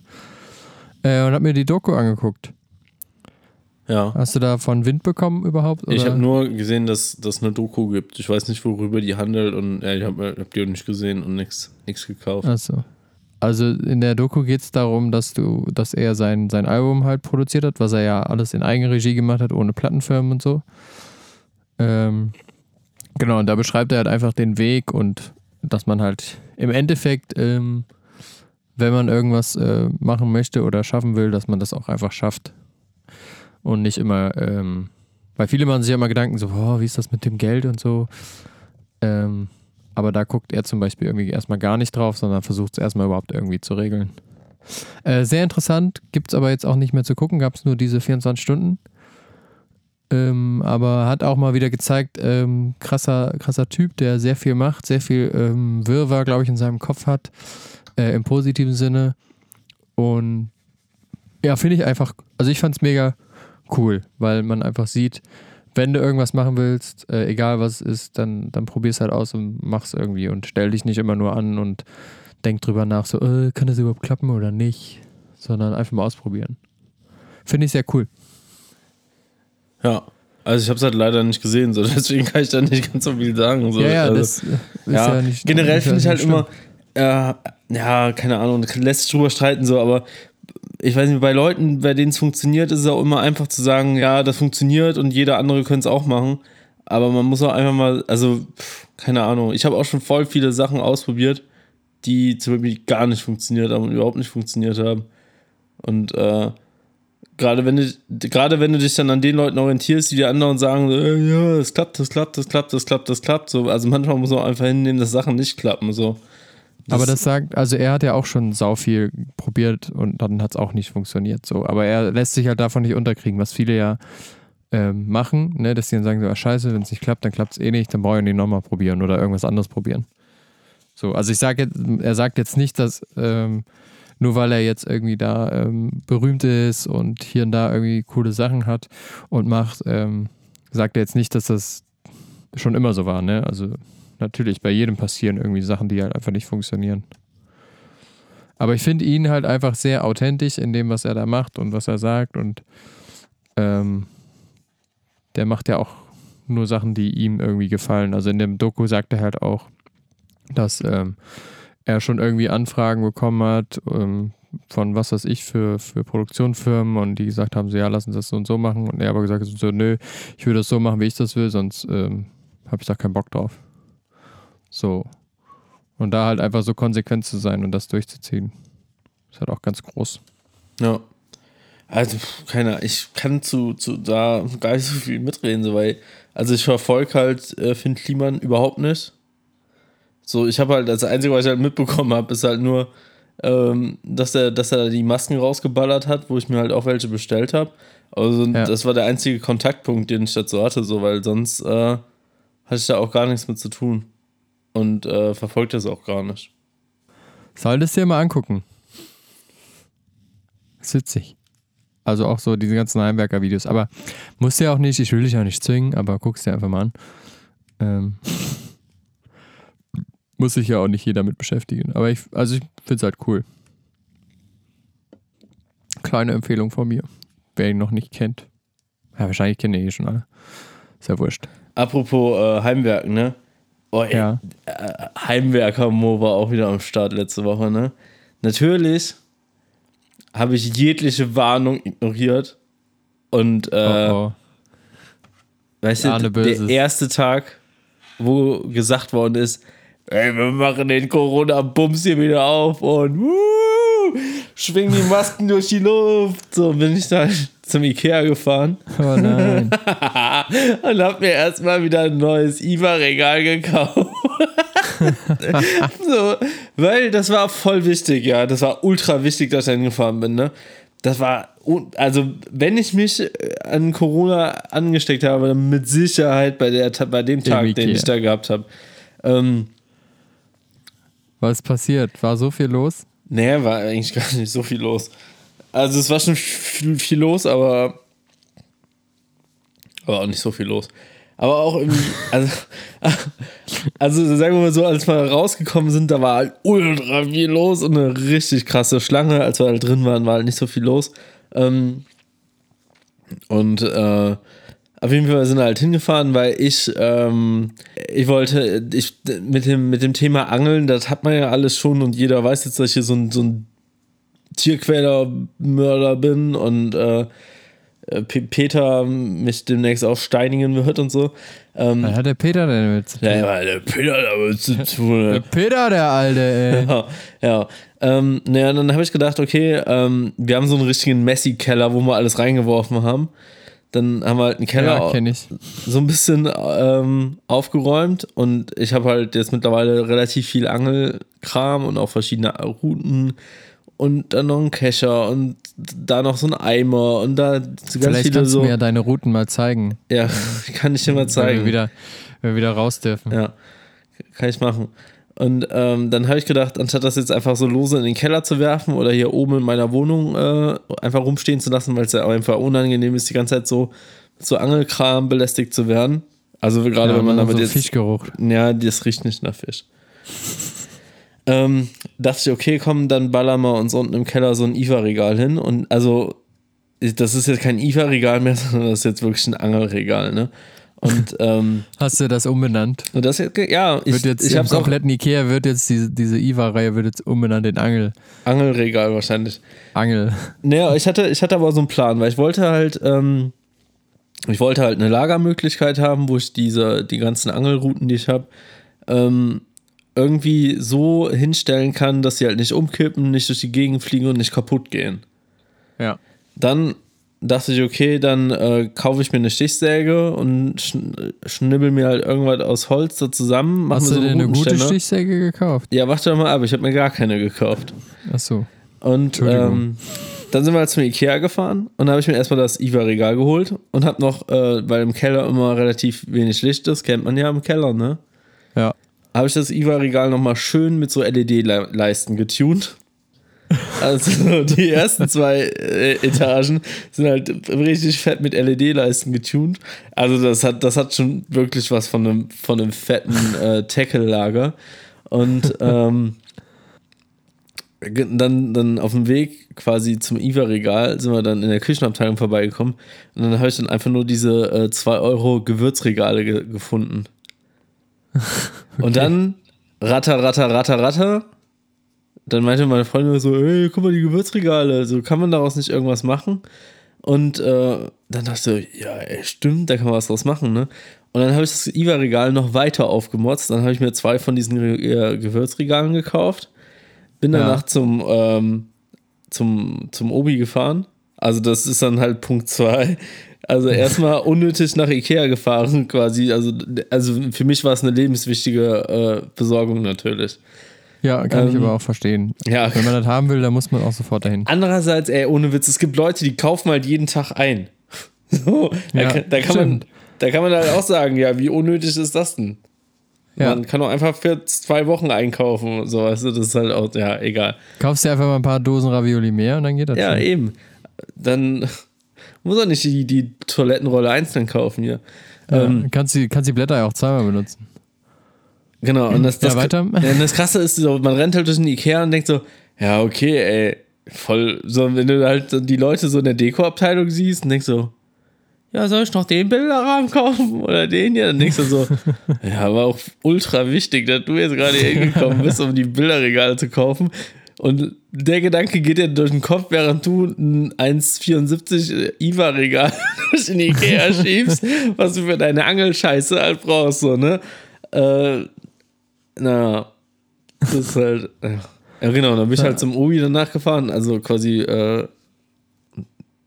C: Äh, und habe mir die Doku angeguckt.
B: Ja.
C: Hast du davon Wind bekommen überhaupt? Oder?
B: Ich habe nur gesehen, dass das eine Doku gibt. Ich weiß nicht, worüber die handelt und ja, ich habe hab die auch nicht gesehen und nichts gekauft.
C: Achso. Also in der Doku geht es darum, dass du, dass er sein, sein Album halt produziert hat, was er ja alles in Eigenregie gemacht hat, ohne Plattenfirmen und so. Ähm, genau, und da beschreibt er halt einfach den Weg und dass man halt im Endeffekt ähm, wenn man irgendwas äh, machen möchte oder schaffen will, dass man das auch einfach schafft. Und nicht immer, ähm, weil viele machen sich ja immer Gedanken so, oh, wie ist das mit dem Geld und so. Ähm, aber da guckt er zum Beispiel irgendwie erstmal gar nicht drauf, sondern versucht es erstmal überhaupt irgendwie zu regeln. Äh, sehr interessant, gibt es aber jetzt auch nicht mehr zu gucken, gab es nur diese 24 Stunden. Ähm, aber hat auch mal wieder gezeigt, ähm, krasser, krasser Typ, der sehr viel macht, sehr viel ähm, Wirrwarr, glaube ich, in seinem Kopf hat, äh, im positiven Sinne. Und ja, finde ich einfach, also ich fand es mega cool, weil man einfach sieht, wenn du irgendwas machen willst, äh, egal was es ist, dann, dann probier es halt aus und mach's irgendwie und stell dich nicht immer nur an und denk drüber nach, so, äh, kann das überhaupt klappen oder nicht, sondern einfach mal ausprobieren. Finde ich sehr cool.
B: Ja. Also ich habe es halt leider nicht gesehen, so deswegen kann ich da nicht ganz so viel sagen. So.
C: ja, ja,
B: also,
C: das ist ja,
B: ja,
C: nicht.
B: generell finde ich halt
C: nicht
B: immer, äh, ja, keine Ahnung, lässt sich drüber streiten so, aber ich weiß nicht, bei Leuten, bei denen es funktioniert, ist es auch immer einfach zu sagen, ja, das funktioniert und jeder andere könnte es auch machen. Aber man muss auch einfach mal, also, keine Ahnung, ich habe auch schon voll viele Sachen ausprobiert, die zum Beispiel gar nicht funktioniert haben und überhaupt nicht funktioniert haben. Und äh, gerade wenn du, wenn du dich dann an den Leuten orientierst, die die anderen sagen, äh, ja, es klappt, das klappt, das klappt, das klappt, das klappt, so, also manchmal muss man auch einfach hinnehmen, dass Sachen nicht klappen, so.
C: Aber das sagt, also er hat ja auch schon sau viel probiert und dann hat es auch nicht funktioniert. So. Aber er lässt sich halt davon nicht unterkriegen, was viele ja ähm, machen, ne? dass die dann sagen, so, ah, scheiße, wenn es nicht klappt, dann klappt es eh nicht, dann brauche ich nicht nochmal probieren oder irgendwas anderes probieren. So, also ich sage jetzt, er sagt jetzt nicht, dass ähm, nur weil er jetzt irgendwie da ähm, berühmt ist und hier und da irgendwie coole Sachen hat und macht, ähm, sagt er jetzt nicht, dass das schon immer so war, ne? Also natürlich, bei jedem passieren irgendwie Sachen, die halt einfach nicht funktionieren. Aber ich finde ihn halt einfach sehr authentisch in dem, was er da macht und was er sagt. Und ähm, der macht ja auch nur Sachen, die ihm irgendwie gefallen. Also in dem Doku sagt er halt auch, dass ähm, er schon irgendwie Anfragen bekommen hat ähm, von was weiß ich für, für Produktionsfirmen und die gesagt haben, so ja, lassen Sie das so und so machen. Und er aber gesagt hat, so, nö, ich will das so machen, wie ich das will, sonst ähm, habe ich da keinen Bock drauf. So. Und da halt einfach so konsequent zu sein und das durchzuziehen. Ist halt auch ganz groß.
B: Ja. Also, keine ich kann zu, zu da gar nicht so viel mitreden, so, weil, also ich verfolge halt äh, Finn Kliman überhaupt nicht. So, ich habe halt, das Einzige, was ich halt mitbekommen habe, ist halt nur, ähm, dass er, dass er die Masken rausgeballert hat, wo ich mir halt auch welche bestellt habe. Also,
C: Ja.
B: das war der einzige Kontaktpunkt, den ich dazu hatte, so, weil sonst äh, hatte ich da auch gar nichts mit zu tun. Und äh, verfolgt das auch gar nicht.
C: Solltest du dir mal angucken. Ist witzig. Also auch so diese ganzen Heimwerker-Videos. Aber musst du ja auch nicht, ich will dich auch nicht zwingen, aber guckst dir einfach mal an. Ähm, muss sich ja auch nicht jeder mit beschäftigen. Aber ich, also ich finde es halt cool. Kleine Empfehlung von mir. Wer ihn noch nicht kennt. Ja, wahrscheinlich kennen ihn eh schon alle. Ist ja wurscht.
B: Apropos äh, Heimwerken, ne? Oh, ey,
C: Ja.
B: äh, Heimwerker-Mo war auch wieder am Start letzte Woche, ne? Natürlich habe ich jegliche Warnung ignoriert. Und, äh,
C: oh, oh.
B: weißt du,
C: Ahne
B: der erste Tag, wo gesagt worden ist, ey, wir machen den Corona-Bums hier wieder auf und wuh, schwingen die Masken durch die Luft. So bin ich dann zum Ikea gefahren.
C: oh nein.
B: und hab mir erstmal wieder ein neues IWA-Regal gekauft. so, weil das war voll wichtig, ja. Das war ultra wichtig, dass ich hingefahren bin, ne? Das war, also, wenn ich mich äh, an Corona angesteckt habe, dann mit Sicherheit bei, der, bei dem Tag, den ich da gehabt habe. Ähm,
C: Was ist passiert? War so viel los?
B: nee, war eigentlich gar nicht so viel los. Also, es war schon viel, viel los, aber, aber auch nicht so viel los. Aber auch irgendwie, also, also sagen wir mal so, als wir rausgekommen sind, da war halt ultra viel los und eine richtig krasse Schlange. Als wir halt drin waren, war halt nicht so viel los. Ähm, und äh, auf jeden Fall sind wir halt hingefahren, weil ich, ähm, ich wollte, ich mit dem, mit dem Thema Angeln, das hat man ja alles schon und jeder weiß jetzt, dass ich hier so ein, so ein Tierquäler-Mörder bin und äh, äh, Peter mich demnächst auch steinigen wird und so. Ähm,
C: Was hat der Peter denn damit zu tun?
B: ja, der Peter damit zu tun.
C: Der Peter, der Alte, ey.
B: Ja, ja. Ähm, naja, dann habe ich gedacht, okay, ähm, wir haben so einen richtigen Messi-Keller, wo wir alles reingeworfen haben. Dann haben wir halt einen Keller
C: Ja,
B: so ein bisschen ähm, aufgeräumt und ich habe halt jetzt mittlerweile relativ viel Angelkram und auch verschiedene Routen und dann noch einen Kescher und da noch so ein Eimer und da ganz
C: Vielleicht
B: viele
C: kannst
B: so.
C: du mir ja deine Routen mal zeigen.
B: ja, kann ich dir mal
C: Wenn
B: zeigen.
C: wir wieder, wenn wir wieder raus dürfen.
B: Ja, kann ich machen. Und ähm, dann habe ich gedacht, anstatt das jetzt einfach so lose in den Keller zu werfen oder hier oben in meiner Wohnung äh, einfach rumstehen zu lassen, weil es ja auch einfach unangenehm ist, die ganze Zeit so mit so Angelkram belästigt zu werden. Also gerade
C: Ja,
B: wenn man
C: so
B: damit jetzt.
C: Fischgeruch.
B: Ja, das riecht nicht nach Fisch. Ähm, dachte ich, okay, komm, dann ballern wir uns unten im Keller so ein IFA-Regal hin. Und also, das ist jetzt kein IFA-Regal mehr, sondern das ist jetzt wirklich ein Angelregal, ne? Und ähm,
C: Hast du das umbenannt?
B: und das ja, ich,
C: Wird jetzt
B: ich
C: im
B: habe auch
C: kompletten Ikea wird jetzt diese, diese IWA-Reihe wird jetzt umbenannt in Angel.
B: Angelregal wahrscheinlich.
C: Angel.
B: Naja, ich hatte, ich hatte aber so einen Plan, weil ich wollte halt, ähm, ich wollte halt eine Lagermöglichkeit haben, wo ich diese, die ganzen Angelrouten, die ich habe, ähm, irgendwie so hinstellen kann, dass sie halt nicht umkippen, nicht durch die Gegend fliegen und nicht kaputt gehen.
C: Ja.
B: Dann dachte ich, okay, dann äh, kaufe ich mir eine Stichsäge und schn schnibbel mir halt irgendwas aus Holz da zusammen.
C: Hast du
B: so
C: dir eine gute. Stichsäge gekauft?
B: Ja, warte doch mal ab, ich habe mir gar keine gekauft.
C: Ach so.
B: Und ähm, dann sind wir halt zum Ikea gefahren und habe ich mir erstmal das IWA-Regal geholt und habe noch, äh, weil im Keller immer relativ wenig Licht ist, kennt man ja im Keller, ne? Habe ich das IWA-Regal nochmal schön mit so LED-Leisten getunt. Also die ersten zwei äh, Etagen sind halt richtig fett mit LED-Leisten getunt. Also das hat, das hat schon wirklich was von einem, von einem fetten äh, Tackle-Lager. Und ähm, dann, dann auf dem Weg quasi zum IWA-Regal sind wir dann in der Küchenabteilung vorbeigekommen. Und dann habe ich dann einfach nur diese äh, 2 Euro Gewürzregale ge gefunden. Und dann ratter, ratter, ratter, ratter. Dann meinte meine Freundin so, ey, guck mal, die Gewürzregale, so kann man daraus nicht irgendwas machen? Und äh, dann dachte ich ja, ey, stimmt, da kann man was draus machen, ne? Und dann habe ich das IWA-Regal noch weiter aufgemotzt. Dann habe ich mir zwei von diesen äh, Gewürzregalen gekauft. Bin
C: Ja.
B: danach zum, ähm, zum, zum Obi gefahren. Also das ist dann halt Punkt zwei. Also erstmal unnötig nach Ikea gefahren quasi. Also, also für mich war es eine lebenswichtige äh, Besorgung natürlich.
C: Ja, kann ich
B: Ähm,
C: aber auch verstehen.
B: Ja,
C: Wenn man das haben will, dann muss man auch sofort dahin.
B: Andererseits, ey, ohne Witz, es gibt Leute, die kaufen halt jeden Tag ein. So, da,
C: Ja,
B: kann, da, kann man, da kann man halt auch sagen, ja, wie unnötig ist das denn?
C: Ja.
B: Man kann auch einfach für zwei Wochen einkaufen und so, weißt du, das ist halt auch, ja, egal.
C: Kaufst dir einfach mal ein paar Dosen Ravioli mehr und dann geht das
B: Ja,
C: schon.
B: eben. Dann muss er nicht die, die Toilettenrolle einzeln kaufen hier.
C: Ja,
B: Ähm,
C: kannst, die, kannst die Blätter ja auch zweimal benutzen.
B: Genau, und das, das,
C: Ja, weiter.
B: Das Krasse ist so, man rennt halt durch den Ikea und denkt so, ja, okay, ey, voll, so, wenn du halt die Leute so in der Deko-Abteilung siehst und denkst so, ja, soll ich noch den Bilderrahmen kaufen oder den hier? Dann denkst du so, ja, war auch ultra wichtig, dass du jetzt gerade hier hingekommen bist, um die Bilderregale zu kaufen. Und der Gedanke geht dir durch den Kopf, während du ein 1,74 IWA-Regal durch den Ikea schiebst, was du für deine Angelscheiße halt brauchst, so, ne? Äh, na, das ist halt. Ja, ja genau. Dann bin ich halt zum Obi danach gefahren. Also quasi äh,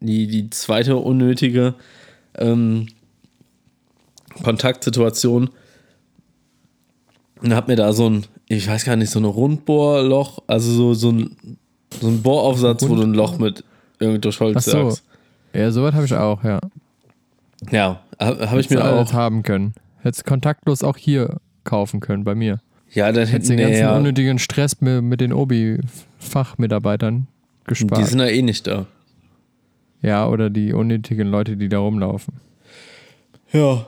B: die, die zweite unnötige ähm, Kontaktsituation. Und hab mir da so ein, ich weiß gar nicht, so ein Rundbohrloch, also so, so ein, so ein Bohraufsatz, wo du ein Loch mit irgendwie durch Holz
C: Ach so.
B: sagst.
C: Ja, sowas habe ich auch, ja.
B: Ja, habe hab ich
C: Hättest du
B: mir auch.
C: haben können. Hättest kontaktlos auch hier kaufen können, bei mir.
B: Ja, dann
C: Hättest
B: hätten
C: den ganzen
B: ja,
C: unnötigen Stress mit, mit den Obi-Fachmitarbeitern
B: Die
C: gespart.
B: sind ja eh nicht da.
C: ja, oder die unnötigen Leute, die da rumlaufen.
B: Ja.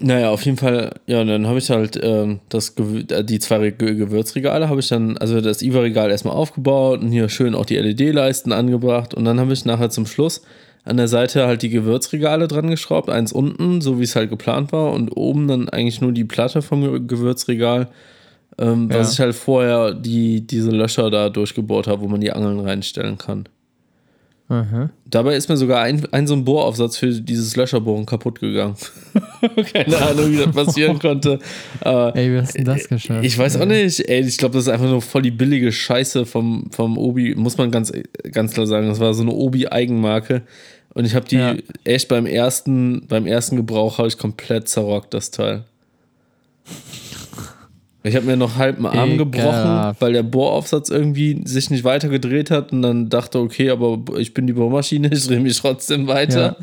B: Naja, auf jeden Fall, ja, und dann habe ich halt ähm, das äh, die zwei Re- Ge- Gewürzregale habe ich dann, also das IWA-Regal erstmal aufgebaut und hier schön auch die LED-Leisten angebracht und dann habe ich nachher zum Schluss an der Seite halt die Gewürzregale dran geschraubt, eins unten, so wie es halt geplant war und oben dann eigentlich nur die Platte vom Ge- Gewürzregal, ähm, was
C: Ja.
B: ich halt vorher die, diese Löcher da durchgebohrt habe, wo man die Angeln reinstellen kann.
C: Aha.
B: Dabei ist mir sogar ein, ein so ein Bohraufsatz für dieses Löscherbohren kaputt gegangen. Keine Ahnung, wie das passieren konnte. Aber
C: Ey, wie hast du denn das geschafft?
B: ich weiß auch nicht. Ey, ich glaube, das ist einfach nur voll die billige Scheiße vom, vom Obi. Muss man ganz, ganz klar sagen. Das war so eine Obi-Eigenmarke. Und ich habe die
C: Ja.
B: echt beim ersten, beim ersten Gebrauch habe ich komplett zerrockt, das Teil. Ich habe mir noch halb einen Arm gebrochen,
C: Ekelhaft.
B: weil der Bohraufsatz irgendwie sich nicht weiter gedreht hat und dann dachte, okay, aber ich bin die Bohrmaschine, ich drehe mich trotzdem weiter.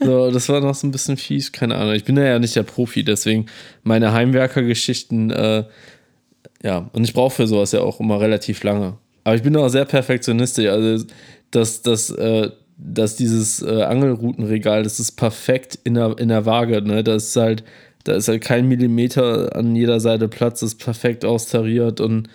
B: So, das war noch so ein bisschen fies, keine Ahnung. Ich bin ja nicht der Profi, deswegen meine Heimwerkergeschichten, äh, ja, und ich brauche für sowas ja auch immer relativ lange. Aber ich bin auch sehr perfektionistisch, also dass, dass, äh, dass dieses äh, Angelroutenregal, das ist perfekt in der, in der Waage, ne? Das ist halt, da ist halt kein Millimeter an jeder Seite Platz, ist perfekt austariert und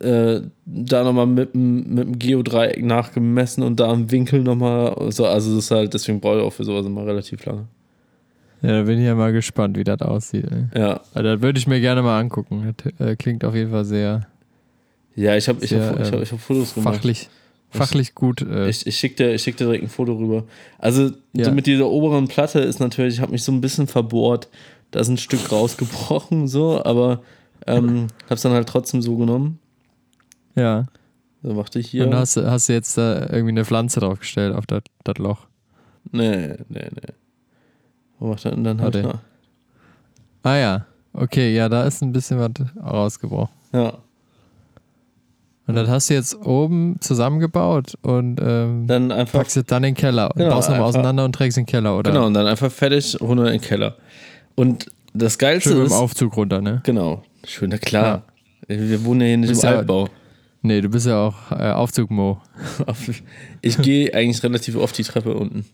B: äh, da nochmal mit, dem- mit dem Geodreieck nachgemessen und da im Winkel nochmal. So, also das ist halt, deswegen brauche ich auch für sowas immer relativ lange.
C: Ja, da bin ich ja mal gespannt, wie das aussieht. Ey.
B: Ja.
C: Also, das würde ich mir gerne mal angucken. Das äh, klingt auf jeden Fall sehr
B: Ja, ich habe ich hab, ich hab, ich hab Fotos gemacht.
C: fachlich, fachlich gut. Äh,
B: Ich, ich schicke dir, ich schick dir direkt ein Foto rüber. Also
C: Ja.
B: mit dieser oberen Platte ist natürlich, ich habe mich so ein bisschen verbohrt. Da ist ein Stück rausgebrochen, so, aber ähm, hab's dann halt trotzdem so genommen.
C: ja.
B: So warte ich hier.
C: Und hast, du- hast du jetzt da irgendwie eine Pflanze draufgestellt auf das Loch?
B: nee, nee, nee. Wo macht er denn dann halt? Noch-
C: Ah ja. Okay, ja, da ist ein bisschen was rausgebrochen.
B: Ja.
C: Und das hast du jetzt oben zusammengebaut und ähm,
B: Dann einfach.
C: packst es dann in den Keller und
B: Genau,
C: baust nochmal auseinander und trägst in den Keller, oder?
B: Genau, und dann einfach fertig runter in den Keller. Und das Geilste
C: Schön
B: ist.
C: dem Aufzug runter, ne?
B: Genau. Schön, na klar. Wir wohnen ja hier nicht im
C: ja-
B: Altbau.
C: Nee, du bist ja auch äh, Aufzugmo.
B: Ich gehe eigentlich relativ oft die Treppe unten.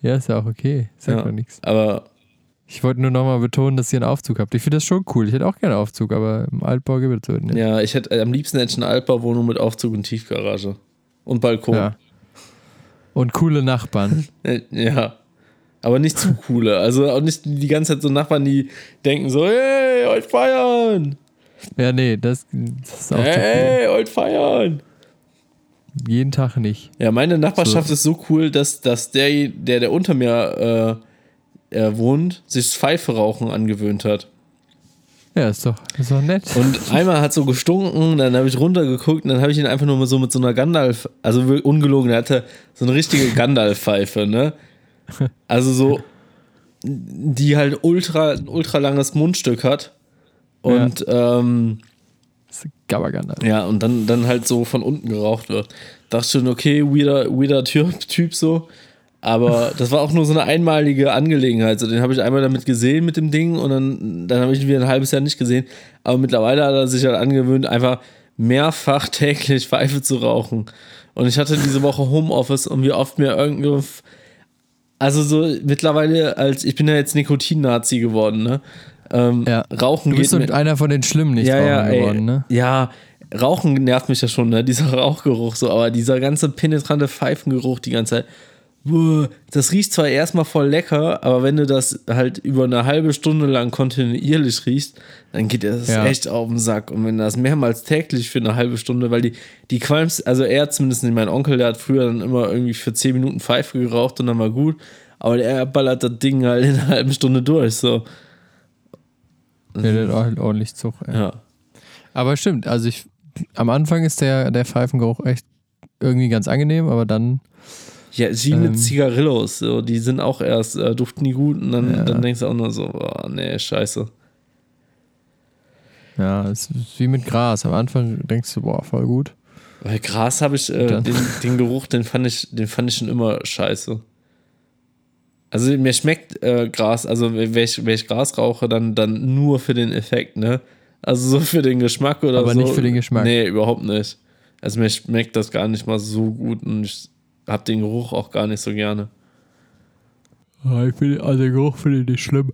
C: Ja, ist ja auch okay. Sagt
B: Ja.
C: ja. nichts.
B: Aber
C: Ich wollte nur nochmal betonen, dass ihr einen Aufzug habt. Ich finde das schon cool. Ich hätte auch gerne einen Aufzug, aber im Altbau gibt es so nicht.
B: ja, ich hätte äh, am liebsten hätte ich eine Altbauwohnung mit Aufzug und Tiefgarage. Und Balkon.
C: Ja. Und coole Nachbarn.
B: Ja. Aber nicht zu coole. Also auch nicht die ganze Zeit so Nachbarn, die denken so, hey, heute feiern.
C: ja, nee, das, das ist auch
B: Hey, heute feiern.
C: Jeden Tag nicht.
B: Ja, meine Nachbarschaft ist so cool, dass, dass der, der, der unter mir äh, äh, wohnt, sich das Pfeife rauchen angewöhnt hat.
C: Ja, ist doch, ist doch nett.
B: Und einmal hat so gestunken, dann habe ich runtergeguckt und dann habe ich ihn einfach nur mal so mit so einer Gandalf, also ungelogen, er hatte so eine richtige Gandalf-Pfeife, ne? Also so, die halt ultra, ein ultra langes Mundstück hat. Und ähm,
C: Das ist Gabaganda.
B: ja, und dann, dann halt so von unten geraucht wird. Dachte schon, okay, weirder, weirder Typ, typ so. Aber das war auch nur so eine einmalige Angelegenheit. So, den habe ich einmal damit gesehen mit dem Ding und dann, dann habe ich ihn wieder ein halbes Jahr nicht gesehen. Aber mittlerweile hat er sich halt angewöhnt, einfach mehrfach täglich Pfeife zu rauchen. Und ich hatte diese Woche Homeoffice und wie oft mir irgendwie. Also so mittlerweile, als ich bin ja jetzt Nikotin-Nazi geworden, ne? Ähm,
C: Ja.
B: Rauchen
C: Du bist
B: geht
C: so
B: mir,
C: einer von den Schlimmen nicht
B: ja, ja, ey,
C: geworden, ne?
B: Ja, Rauchen nervt mich ja schon, ne? Dieser Rauchgeruch so, aber dieser ganze penetrante Pfeifengeruch die ganze Zeit. Das riecht zwar erstmal voll lecker, aber wenn du das halt über eine halbe Stunde lang kontinuierlich riechst, dann geht das
C: Ja.
B: echt auf den Sack. Und wenn das mehrmals täglich für eine halbe Stunde, weil die, die Qualms, also er zumindest nicht, mein Onkel, der hat früher dann immer irgendwie für 10 Minuten Pfeife geraucht und dann war gut, aber er ballert das Ding halt in einer halben Stunde durch, so.
C: Ja, der hat halt ordentlich Zug. Ey.
B: Ja.
C: Aber stimmt, also ich, am Anfang ist der, der Pfeifengeruch echt irgendwie ganz angenehm, aber dann,
B: Ja, mit
C: Ähm.
B: Zigarillos, so, die sind auch erst, äh, duften nie gut und dann,
C: Ja.
B: dann denkst du auch nur so, oh, nee, scheiße.
C: ja, es ist wie mit Gras. Am Anfang denkst du, boah, voll gut.
B: Bei Gras habe ich, äh, den, den Geruch, den fand, ich, den fand ich schon immer scheiße. Also mir schmeckt äh, Gras, also wenn ich, wenn ich Gras rauche, dann, dann nur für den Effekt, ne? Also so für den Geschmack oder
C: Aber
B: so.
C: nicht für den Geschmack.
B: Nee, überhaupt nicht. Also mir schmeckt das gar nicht mal so gut und ich habe den Geruch auch gar nicht so gerne.
C: Ah, Ich finde, also den Geruch finde ich nicht schlimm.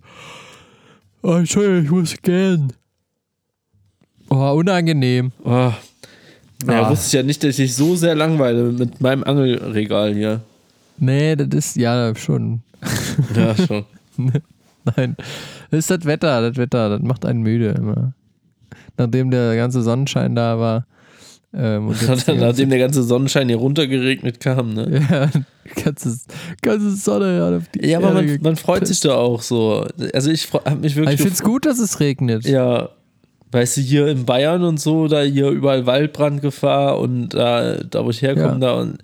C: Oh, Entschuldigung, ich muss gehen. Oh, unangenehm.
B: Oh. Ja,
C: Ah.
B: wusste ich ja nicht, dass ich so sehr langweile mit meinem Angelregal hier.
C: Nee, das ist, ja, schon.
B: Ja, schon.
C: Nein, das ist das Wetter, das Wetter, das macht einen müde immer. Nachdem der ganze Sonnenschein da war, Ähm, und jetzt die ganze-
B: Nachdem der ganze Sonnenschein hier runtergeregnet kam, ne?
C: ja, ganze, ganze Sonne gerade auf die
B: Ja, aber man, man freut sich da auch so. Also ich habe mich
C: Aber
B: wirklich.
C: ich finde es gut, dass es regnet.
B: Ja, weißt du, hier in Bayern und so, da hier überall Waldbrandgefahr und da, da wo ich herkomme,
C: Ja.
B: da und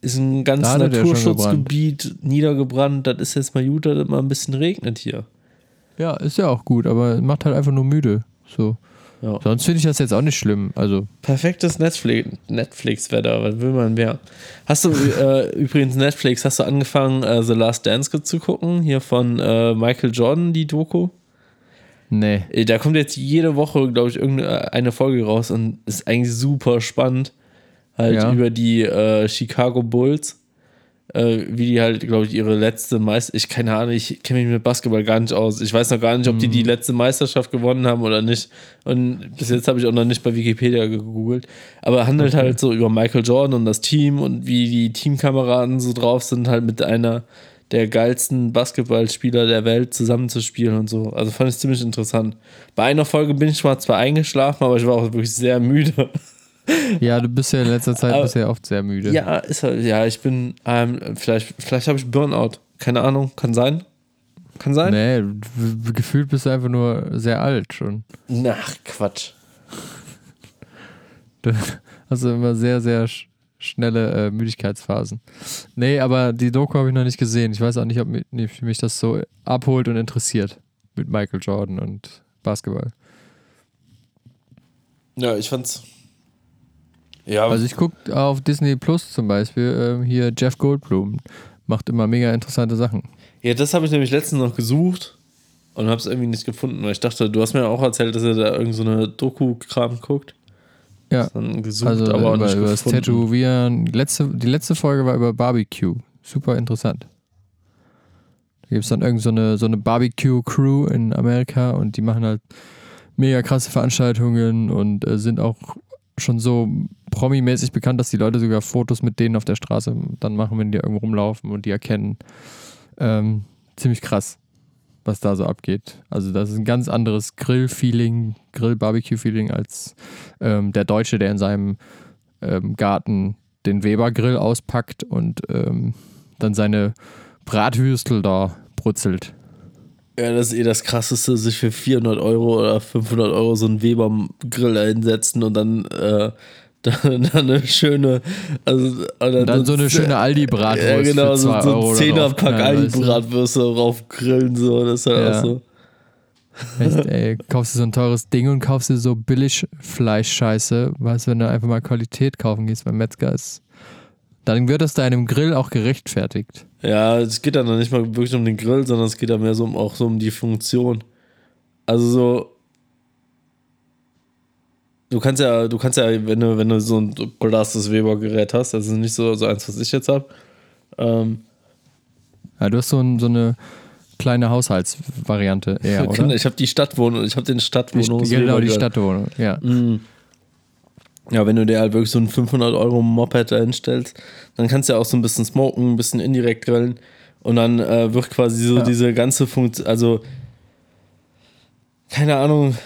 B: ist ein ganzes
C: schon
B: Naturschutzgebiet niedergebrannt. Das ist jetzt mal gut, dass es mal ein bisschen regnet hier.
C: Ja, ist ja auch gut, aber macht halt einfach nur müde. So.
B: Ja.
C: Sonst finde ich das jetzt auch nicht schlimm. Also,
B: Perfektes Netflix- Netflix-Wetter, was will man mehr? Hast du äh, übrigens Netflix, hast du angefangen, äh, The Last Dance zu gucken? Hier von äh, Michael Jordan, die Doku?
C: nee.
B: Äh, Da kommt jetzt jede Woche, glaube ich, irgendeine Folge raus und ist eigentlich super spannend. Halt
C: Ja.
B: über die äh, Chicago Bulls. Äh, wie die halt, glaube ich, ihre letzte Meisterschaft. Ich keine Ahnung, ich kenne mich mit Basketball gar nicht aus. Ich weiß noch gar nicht, ob die die letzte Meisterschaft gewonnen haben oder nicht. Und bis jetzt habe ich auch noch nicht bei Wikipedia gegoogelt. Aber handelt halt so über Michael Jordan und das Team und wie die Teamkameraden so drauf sind, halt mit einer der geilsten Basketballspieler der Welt zusammenzuspielen und so. Also fand ich ziemlich interessant. Bei einer Folge bin ich mal zwar eingeschlafen, aber ich war auch wirklich sehr müde.
C: Ja, du bist ja in letzter Zeit bist ja oft sehr müde.
B: Ja, ist halt, ja, ich bin, ähm, vielleicht, vielleicht habe ich Burnout. Keine Ahnung, kann sein. Kann sein?
C: Nee, gefühlt bist du einfach nur sehr alt schon.
B: Ach, Quatsch.
C: Du hast immer sehr, sehr sch schnelle äh, Müdigkeitsphasen. Nee, aber die Doku habe ich noch nicht gesehen. Ich weiß auch nicht, ob mich, nicht, mich das so abholt und interessiert mit Michael Jordan und Basketball.
B: Ja, ich fand's. Ja,
C: Also ich gucke auf Disney Plus zum Beispiel ähm, hier Jeff Goldblum. Macht immer mega interessante Sachen.
B: ja, das habe ich nämlich letztens noch gesucht und habe es irgendwie nicht gefunden, weil ich dachte, du hast mir auch erzählt, dass er da irgend so eine Doku-Kram guckt.
C: Ja.
B: Dann gesucht,
C: Also
B: aber auch
C: über,
B: nicht
C: über das
B: gefunden.
C: Tätowieren. Die letzte, die letzte Folge war über Barbecue. Super interessant. Da gibt es dann irgend so eine, so eine Barbecue-Crew in Amerika und die machen halt mega krasse Veranstaltungen und äh, sind auch schon so promi-mäßig bekannt, dass die Leute sogar Fotos mit denen auf der Straße dann machen, wenn die irgendwo rumlaufen und die erkennen. Ähm, ziemlich krass, was da so abgeht. Also das ist ein ganz anderes Grill-Feeling, Grill-Barbecue-Feeling als ähm, der Deutsche, der in seinem ähm, Garten den Weber-Grill auspackt und ähm, dann seine Brathüstel da brutzelt.
B: Ja, das ist eh das Krasseste, sich für 400 Euro oder 500 Euro so einen Weber-Grill einsetzen und dann, äh, dann, dann eine schöne, also
C: Und dann so eine schöne Aldi-Bratwurst
B: ja, genau,
C: für
B: so,
C: zwei
B: so ein Zehnerpack
C: du?
B: Aldi-Bratwürste drauf grillen, so, das ist halt
C: Ja.
B: auch so.
C: Echt, ey, kaufst du so ein teures Ding und kaufst dir so Billig-Fleisch-Scheiße, weißt du, wenn du einfach mal Qualität kaufen gehst beim Metzger ist. Dann wird das deinem Grill auch gerechtfertigt.
B: Ja, es geht dann nicht mal wirklich um den Grill, sondern es geht dann mehr so um, auch so um die Funktion. Also so. Du kannst ja, du kannst ja, wenn du, wenn du so ein belastes Weber-Gerät hast, also nicht so, so eins, was ich jetzt habe, ähm,
C: Ja, du hast so, ein, so eine kleine Haushaltsvariante eher, oder?
B: Genau, ich habe die Stadtwohnung, ich habe den
C: Die,
B: Stadtwohnung.
C: genau, die Stadtwohnung, ja.
B: Mhm. Ja, wenn du dir halt wirklich so ein 500 Euro Moped da hinstellst, dann kannst du ja auch so ein bisschen smoken, ein bisschen indirekt grillen und dann äh, wird quasi so
C: Ja.
B: diese ganze Funktion, also keine Ahnung,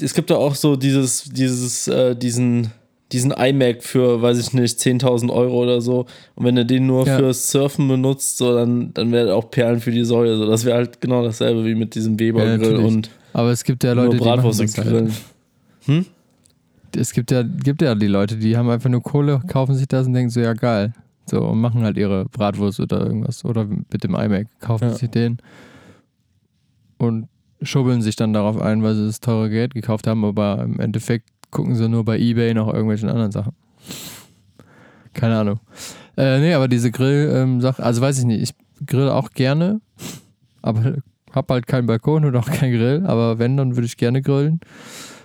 B: es gibt ja auch so dieses, dieses, äh, diesen, diesen iMac für, weiß ich nicht, 10.000 Euro oder so und wenn du den nur
C: Ja.
B: fürs Surfen benutzt, so dann, dann wäre auch Perlen für die Säule, so das wäre halt genau dasselbe wie mit diesem
C: Ja,
B: Weber-Grill
C: natürlich.
B: und
C: Aber es gibt ja
B: nur
C: Leute, die machen
B: Bratwurst
C: halt.
B: grillen.
C: Es gibt ja, gibt ja die Leute, die haben einfach nur Kohle, kaufen sich das und denken so, ja geil. So, und machen halt ihre Bratwurst oder irgendwas. Oder mit dem iMac kaufen
B: Ja.
C: sich den und schubbeln sich dann darauf ein, weil sie das teure Geld gekauft haben, aber im Endeffekt gucken sie nur bei Ebay nach irgendwelchen anderen Sachen. Keine Ahnung. Äh, nee, aber diese Grill-Sache, also weiß ich nicht, ich grill auch gerne, aber hab halt keinen Balkon und auch keinen Grill, aber wenn, dann würde ich gerne grillen.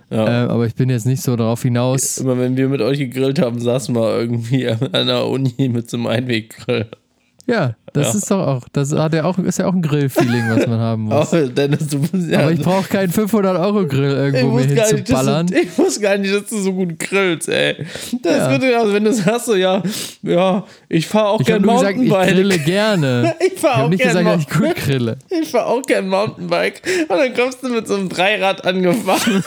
B: Ja.
C: Äh, aber ich bin jetzt nicht so darauf hinaus.
B: Immer wenn wir mit euch gegrillt haben, saßen wir irgendwie an einer Uni mit so einem Einweggrill.
C: Ja, das
B: Ja.
C: ist doch auch, das hat ja auch, ist ja auch ein Grill-Feeling, was man haben muss.
B: Oh, Dennis, du musst ja.
C: Aber ich brauche keinen 500-Euro-Grill
B: ich
C: irgendwo mir
B: gar nicht,
C: hinzuballern.
B: du, ich wusste gar nicht, dass du so gut grillst, ey. Das
C: Ja.
B: gut, also wenn du sagst so, ja, ja, ich fahre auch
C: Ich habe
B: gern
C: nur gesagt, ich
B: Mountainbike.
C: grille gerne.
B: Ich
C: Ich
B: fahre
C: habe
B: auch
C: nicht
B: gern
C: gesagt, dass ich gut grille.
B: ich fahr auch gern Mountainbike. Und dann kommst du mit so einem Dreirad angefahren.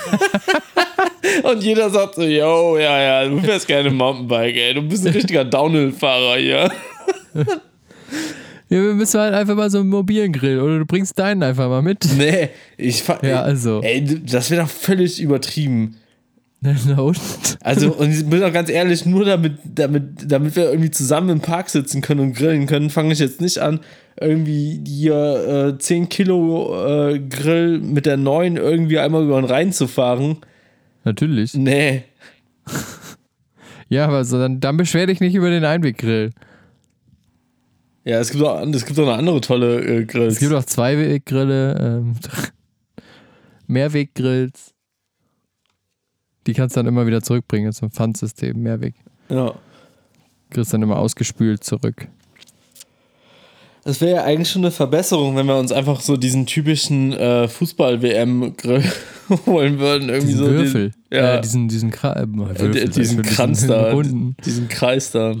B: Und jeder sagt so, yo, ja, ja, du fährst gerne Mountainbike, ey, du bist ein richtiger Downhill-Fahrer hier.
C: Ja, wir müssen halt einfach mal so einen mobilen Grill oder du bringst deinen einfach mal mit.
B: Nee, ich fahr,
C: Ja, also.
B: Ey, das wäre doch völlig übertrieben.
C: Na und?
B: Also, und ich bin auch ganz ehrlich, nur damit, damit, damit wir irgendwie zusammen im Park sitzen können und grillen können, fange ich jetzt nicht an, irgendwie hier äh, 10 Kilo äh, Grill mit der neuen irgendwie einmal über den Rhein zu fahren.
C: Natürlich.
B: Nee.
C: Ja, aber so, dann, dann beschwer dich nicht über den Einweggrill.
B: Ja, es gibt auch, es gibt auch noch andere tolle äh, Grills.
C: Es gibt auch Zweiweggrille, ähm, Mehrweggrills. Die kannst du dann immer wieder zurückbringen, zum Pfandsystem, Mehrweg.
B: ja.
C: Kriegst dann immer ausgespült zurück.
B: Das wäre ja eigentlich schon eine Verbesserung, wenn wir uns einfach so diesen typischen äh, Fußball-WM-Grill holen würden. Irgendwie
C: Diesen
B: so
C: Würfel.
B: Den, ja,
C: Äh, diesen, diesen, Kra äh,
B: äh,
C: Würfel, ich
B: diesen
C: schon,
B: Kranz da.
C: runden.
B: Diesen Kreis da.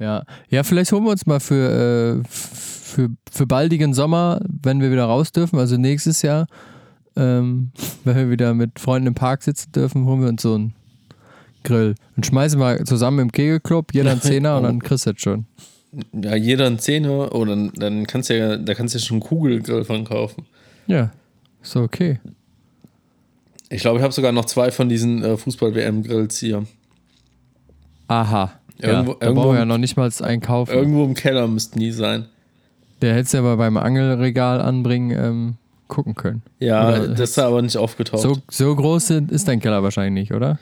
C: Ja. ja, vielleicht holen wir uns mal für, äh, für, für baldigen Sommer, wenn wir wieder raus dürfen, also nächstes Jahr, ähm, wenn wir wieder mit Freunden im Park sitzen dürfen, holen wir uns so einen Grill und schmeißen mal zusammen im Kegelclub, jeder einen Zehner und dann kriegst du das schon.
B: Ja, jeder ein Zehner. Oh, dann, dann kannst du ja, da kannst du ja schon einen Kugelgrill von kaufen.
C: Ja, ist okay.
B: Ich glaube, ich habe sogar noch zwei von diesen äh, Fußball-WM-Grills hier.
C: Aha. Ja,
B: Irgendwo-
C: da
B: irgendwo-
C: brauchen wir ja noch nicht mal einkaufen.
B: Irgendwo im Keller müssten die sein.
C: Der hätte es ja aber beim Angelregal anbringen ähm, gucken können.
B: Ja,
C: Oder
B: das ist aber nicht aufgetaucht.
C: So, so groß ist dein Keller wahrscheinlich nicht, oder?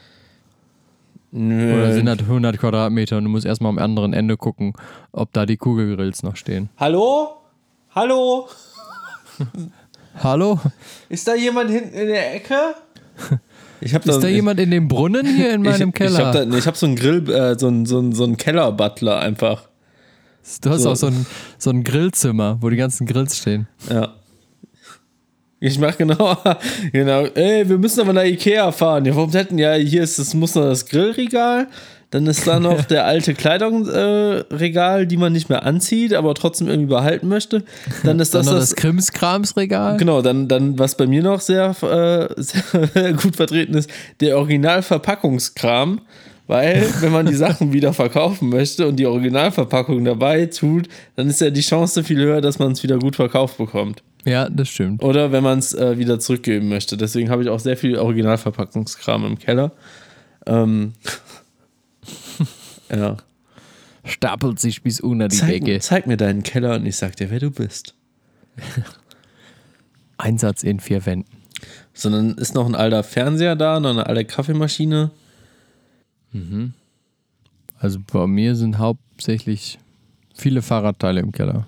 B: Nö.
C: Oder sind das 100 Quadratmeter und du musst erstmal am anderen Ende gucken, ob da die Kugelgrills noch stehen.
B: Hallo? Hallo?
C: Hallo?
B: Ist da jemand hinten in der Ecke? Ich habe
C: Ist da jemand in dem Brunnen hier in meinem
B: ich,
C: Keller?
B: Ich habe da, nee, ich hab so einen Grill, äh, so einen, so einen, so einen Keller-Butler einfach.
C: du hast
B: so-
C: auch so ein, so ein Grillzimmer, wo die ganzen Grills stehen.
B: Ja. Ich mach genau, genau. Ey, wir müssen aber nach Ikea fahren. Ja, warum hätten ja hier ist das muss noch das Grillregal, dann ist da noch der alte Kleidungsregal, äh, die man nicht mehr anzieht, aber trotzdem irgendwie behalten möchte. Dann ist
C: Dann
B: das
C: noch
B: das,
C: das Krimskramsregal.
B: genau. Dann dann was bei mir noch sehr, äh, sehr gut vertreten ist, der Originalverpackungskram. Weil, wenn man die Sachen wieder verkaufen möchte und die Originalverpackung dabei tut, dann ist ja die Chance viel höher, dass man es wieder gut verkauft bekommt.
C: Ja, das stimmt.
B: Oder wenn man es äh, wieder zurückgeben möchte. Deswegen habe ich auch sehr viel Originalverpackungskram im Keller. Ähm, ja.
C: Stapelt sich bis unter die
B: Zeig,
C: Decke.
B: zeig mir deinen Keller und ich sag dir, wer du bist.
C: Einsatz in vier Wänden.
B: Sondern ist noch ein alter Fernseher da, noch eine alte Kaffeemaschine.
C: Also bei mir sind hauptsächlich viele Fahrradteile im Keller.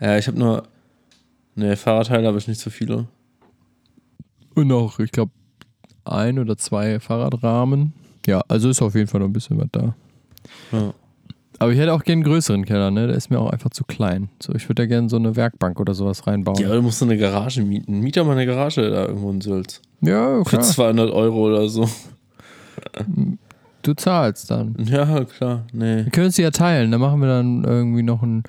B: Ja, ich habe nur. Ne, Fahrradteile habe ich nicht so viele.
C: Und auch, ich glaube, ein oder zwei Fahrradrahmen. Ja, also ist auf jeden Fall noch ein bisschen was da.
B: Ja.
C: Aber ich hätte auch gerne einen größeren Keller, ne? Der ist mir auch einfach zu klein. So, ich würde da gerne so eine Werkbank oder sowas reinbauen.
B: Ja, du musst so eine Garage mieten. Miet doch mal eine Garage da irgendwo in Sülz.
C: Ja,
B: Für
C: klar.
B: 200 Euro oder so.
C: Du zahlst dann.
B: Ja, klar. Nee.
C: Wir können es ja teilen. Da machen wir dann irgendwie noch ein.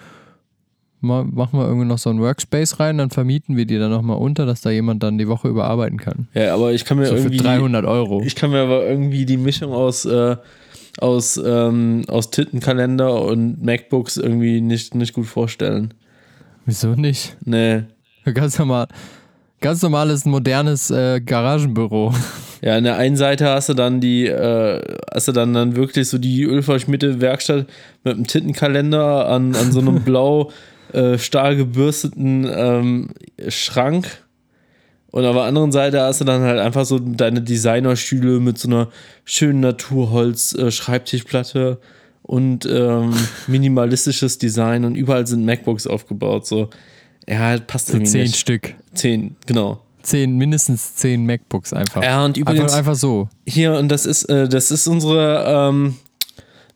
C: Ma- Machen wir irgendwie noch so einen Workspace rein, dann vermieten wir die dann nochmal unter, dass da jemand dann die Woche überarbeiten kann.
B: Ja, aber ich kann mir
C: So für
B: irgendwie.
C: 300 Euro.
B: Ich kann mir aber irgendwie die Mischung aus, äh, aus, ähm, aus Tittenkalender und MacBooks irgendwie nicht, nicht gut vorstellen.
C: Wieso nicht?
B: Nee.
C: Ganz normal. Ganz normales, modernes äh, Garagenbüro.
B: Ja, an der einen Seite hast du dann die, äh, hast du dann, dann wirklich so die ölverschmierte Werkstatt mit einem Tittenkalender an, an so einem blau äh, stahl gebürsteten ähm, Schrank. Und auf der anderen Seite hast du dann halt einfach so deine Designerstühle mit so einer schönen Naturholz-Schreibtischplatte und ähm, minimalistisches Design und überall sind MacBooks aufgebaut. So, ja, passt
C: So
B: irgendwie
C: zehn
B: nicht.
C: Stück.
B: Zehn, genau.
C: Zehn, mindestens zehn MacBooks einfach.
B: Ja, und übrigens
C: einfach, einfach so.
B: hier und das ist, äh, das ist unsere, ähm,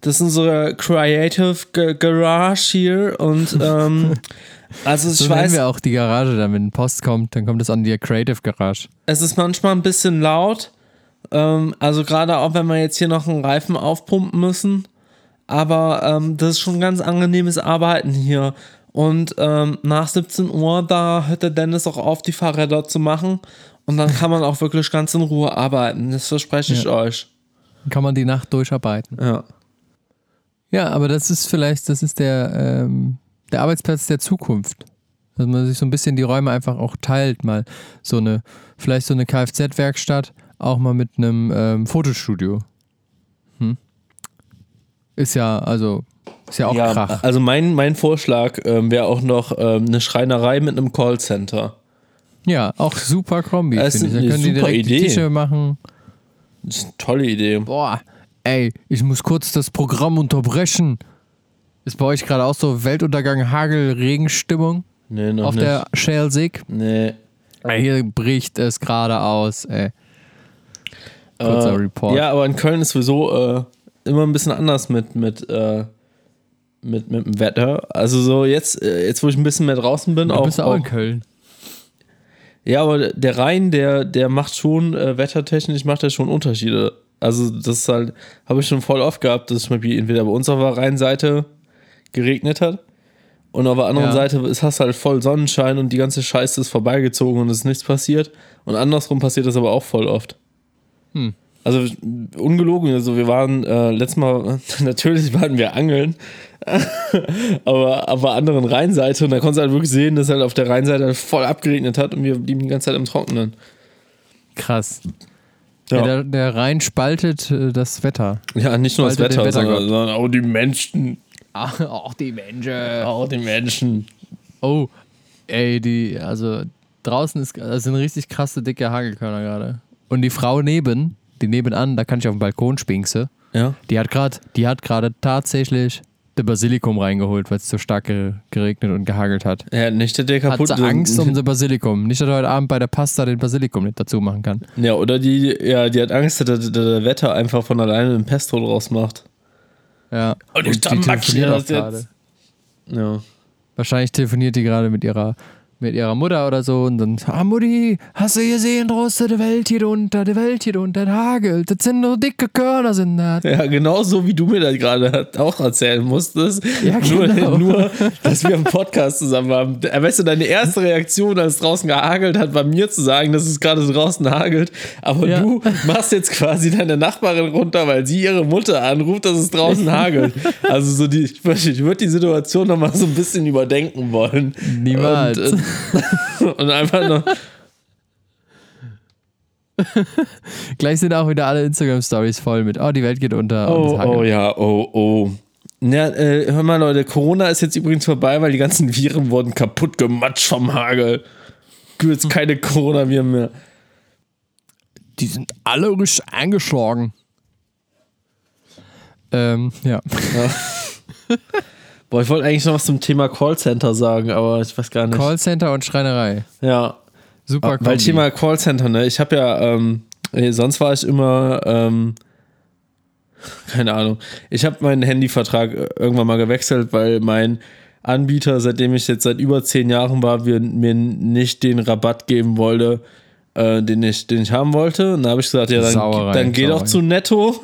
B: das ist unsere Creative G Garage hier und ähm, also ich
C: So
B: weiß,
C: wir auch die Garage dann, wenn Post kommt, dann kommt es an die Creative Garage.
B: es ist manchmal ein bisschen laut, ähm, also gerade auch wenn wir jetzt hier noch einen Reifen aufpumpen müssen, aber ähm, das ist schon ganz angenehmes Arbeiten hier. Und ähm, nach 17 Uhr, da hört der Dennis auch auf, die Fahrräder zu machen. Und dann kann man auch wirklich ganz in Ruhe arbeiten. Das verspreche ich
C: Ja.
B: euch.
C: Kann man die Nacht durcharbeiten.
B: Ja.
C: Ja, aber das ist vielleicht, das ist der, ähm, der Arbeitsplatz der Zukunft. Dass man sich so ein bisschen die Räume einfach auch teilt, mal so eine, vielleicht so eine Kfz-Werkstatt, auch mal mit einem ähm, Fotostudio. Hm? Ist ja, also, ist ja auch
B: ja,
C: Krach.
B: Also mein, mein Vorschlag ähm, wäre auch noch ähm, eine Schreinerei mit einem Callcenter.
C: Ja, auch super Kombi, finde ich. Da können die
B: super
C: direkt die
B: Idee.
C: Tische machen.
B: Das ist eine tolle Idee.
C: Boah, ey, ich muss kurz das Programm unterbrechen. Ist bei euch gerade auch so Weltuntergang, Hagel, Regenstimmung
B: Nee, noch
C: auf
B: nicht.
C: der Schelsig?
B: nee.
C: Ey, Hier bricht es gerade aus, ey. Kurzer
B: Äh,
C: Report.
B: Ja, aber in Köln ist sowieso äh, immer ein bisschen anders mit, mit, äh, mit, mit dem Wetter. Also so jetzt, äh, jetzt wo ich ein bisschen mehr draußen bin,
C: Du
B: auch,
C: bist auch in
B: auch
C: Köln.
B: Ja, aber der Rhein, der, der macht schon, äh, wettertechnisch macht er schon Unterschiede. Also das ist halt, habe ich schon voll oft gehabt, dass es zum Beispiel entweder bei uns auf der Rheinseite geregnet hat und auf der anderen
C: Ja.
B: Seite ist hast halt voll Sonnenschein und die ganze Scheiße ist vorbeigezogen und es ist nichts passiert. Und andersrum passiert das aber auch voll oft.
C: Hm.
B: Also ungelogen, also wir waren äh, letztes Mal, natürlich waren wir angeln, aber auf der anderen Rheinseite und da konntest du halt wirklich sehen, dass halt auf der Rheinseite voll abgeregnet hat und wir blieben die ganze Zeit im Trockenen.
C: Krass. Ja. der, der Rhein spaltet äh, das Wetter.
B: Ja, nicht nur das
C: Spaltet den
B: Wetter, sondern,
C: Wettergott.
B: sondern auch die Menschen.
C: Ach, auch die Menschen.
B: Auch die Menschen.
C: Oh, ey, die, also draußen ist, das sind richtig krasse, dicke Hagelkörner gerade. Und die Frau neben, die nebenan, da kann ich auf dem Balkon spinkse,
B: Ja.
C: die hat gerade, die hat gerade tatsächlich der Basilikum reingeholt, weil es so stark ge- geregnet und gehagelt hat.
B: Ja, nicht der, der
C: Hat
B: kaputt
C: sie Angst um das Basilikum. Nicht, dass er heute Abend bei der Pasta den Basilikum nicht dazu machen kann.
B: Ja, oder die, ja, die hat Angst, dass der, der Wetter einfach von alleine ein Pesto draus macht.
C: Ja.
B: Und ich
C: die telefoniert
B: das
C: gerade.
B: jetzt. Ja.
C: Wahrscheinlich telefoniert die gerade mit ihrer, mit ihrer Mutter oder so und dann, ah Mutti, hast du gesehen draußen, die Welt hier unter, die Welt hier unter, das hagelt, das sind nur dicke Körner sind das.
B: Ja, genau so wie du mir das gerade auch erzählen musstest.
C: Ja,
B: nur,
C: genau.
B: nur, dass wir im Podcast zusammen waren. Äh, Weißt du, deine erste Reaktion, als es draußen gehagelt hat, war mir zu sagen, dass es gerade draußen hagelt. Aber
C: Ja.
B: du machst jetzt quasi deine Nachbarin runter, weil sie ihre Mutter anruft, dass es draußen hagelt. Also so die, ich würde die Situation nochmal so ein bisschen überdenken wollen.
C: Niemals.
B: Und, äh, und einfach noch.
C: Gleich sind auch wieder alle Instagram-Stories voll mit, oh, die Welt geht unter.
B: Oh, oh ja, oh, oh. Ja, äh, hör mal, Leute, Corona ist jetzt übrigens vorbei, weil die ganzen Viren wurden kaputt gematscht vom Hagel. Gibt jetzt keine Corona-Viren mehr.
C: Die sind alle richtig eingeschlagen. Ähm, ja.
B: Boah, ich wollte eigentlich noch was zum Thema Callcenter sagen, aber ich weiß gar nicht.
C: Callcenter und Schreinerei.
B: ja,
C: Super
B: weil
C: Kombi.
B: Thema Callcenter, ne? Ich habe ja, ähm, äh, sonst war ich immer, ähm, keine Ahnung. Ich habe meinen Handyvertrag äh, irgendwann mal gewechselt, weil mein Anbieter, seitdem ich jetzt seit über zehn Jahren war, mir nicht den Rabatt geben wollte, äh, den, ich, den ich haben wollte. Und da habe ich gesagt, ja, dann,
C: Sauerei,
B: dann geh doch zu Netto.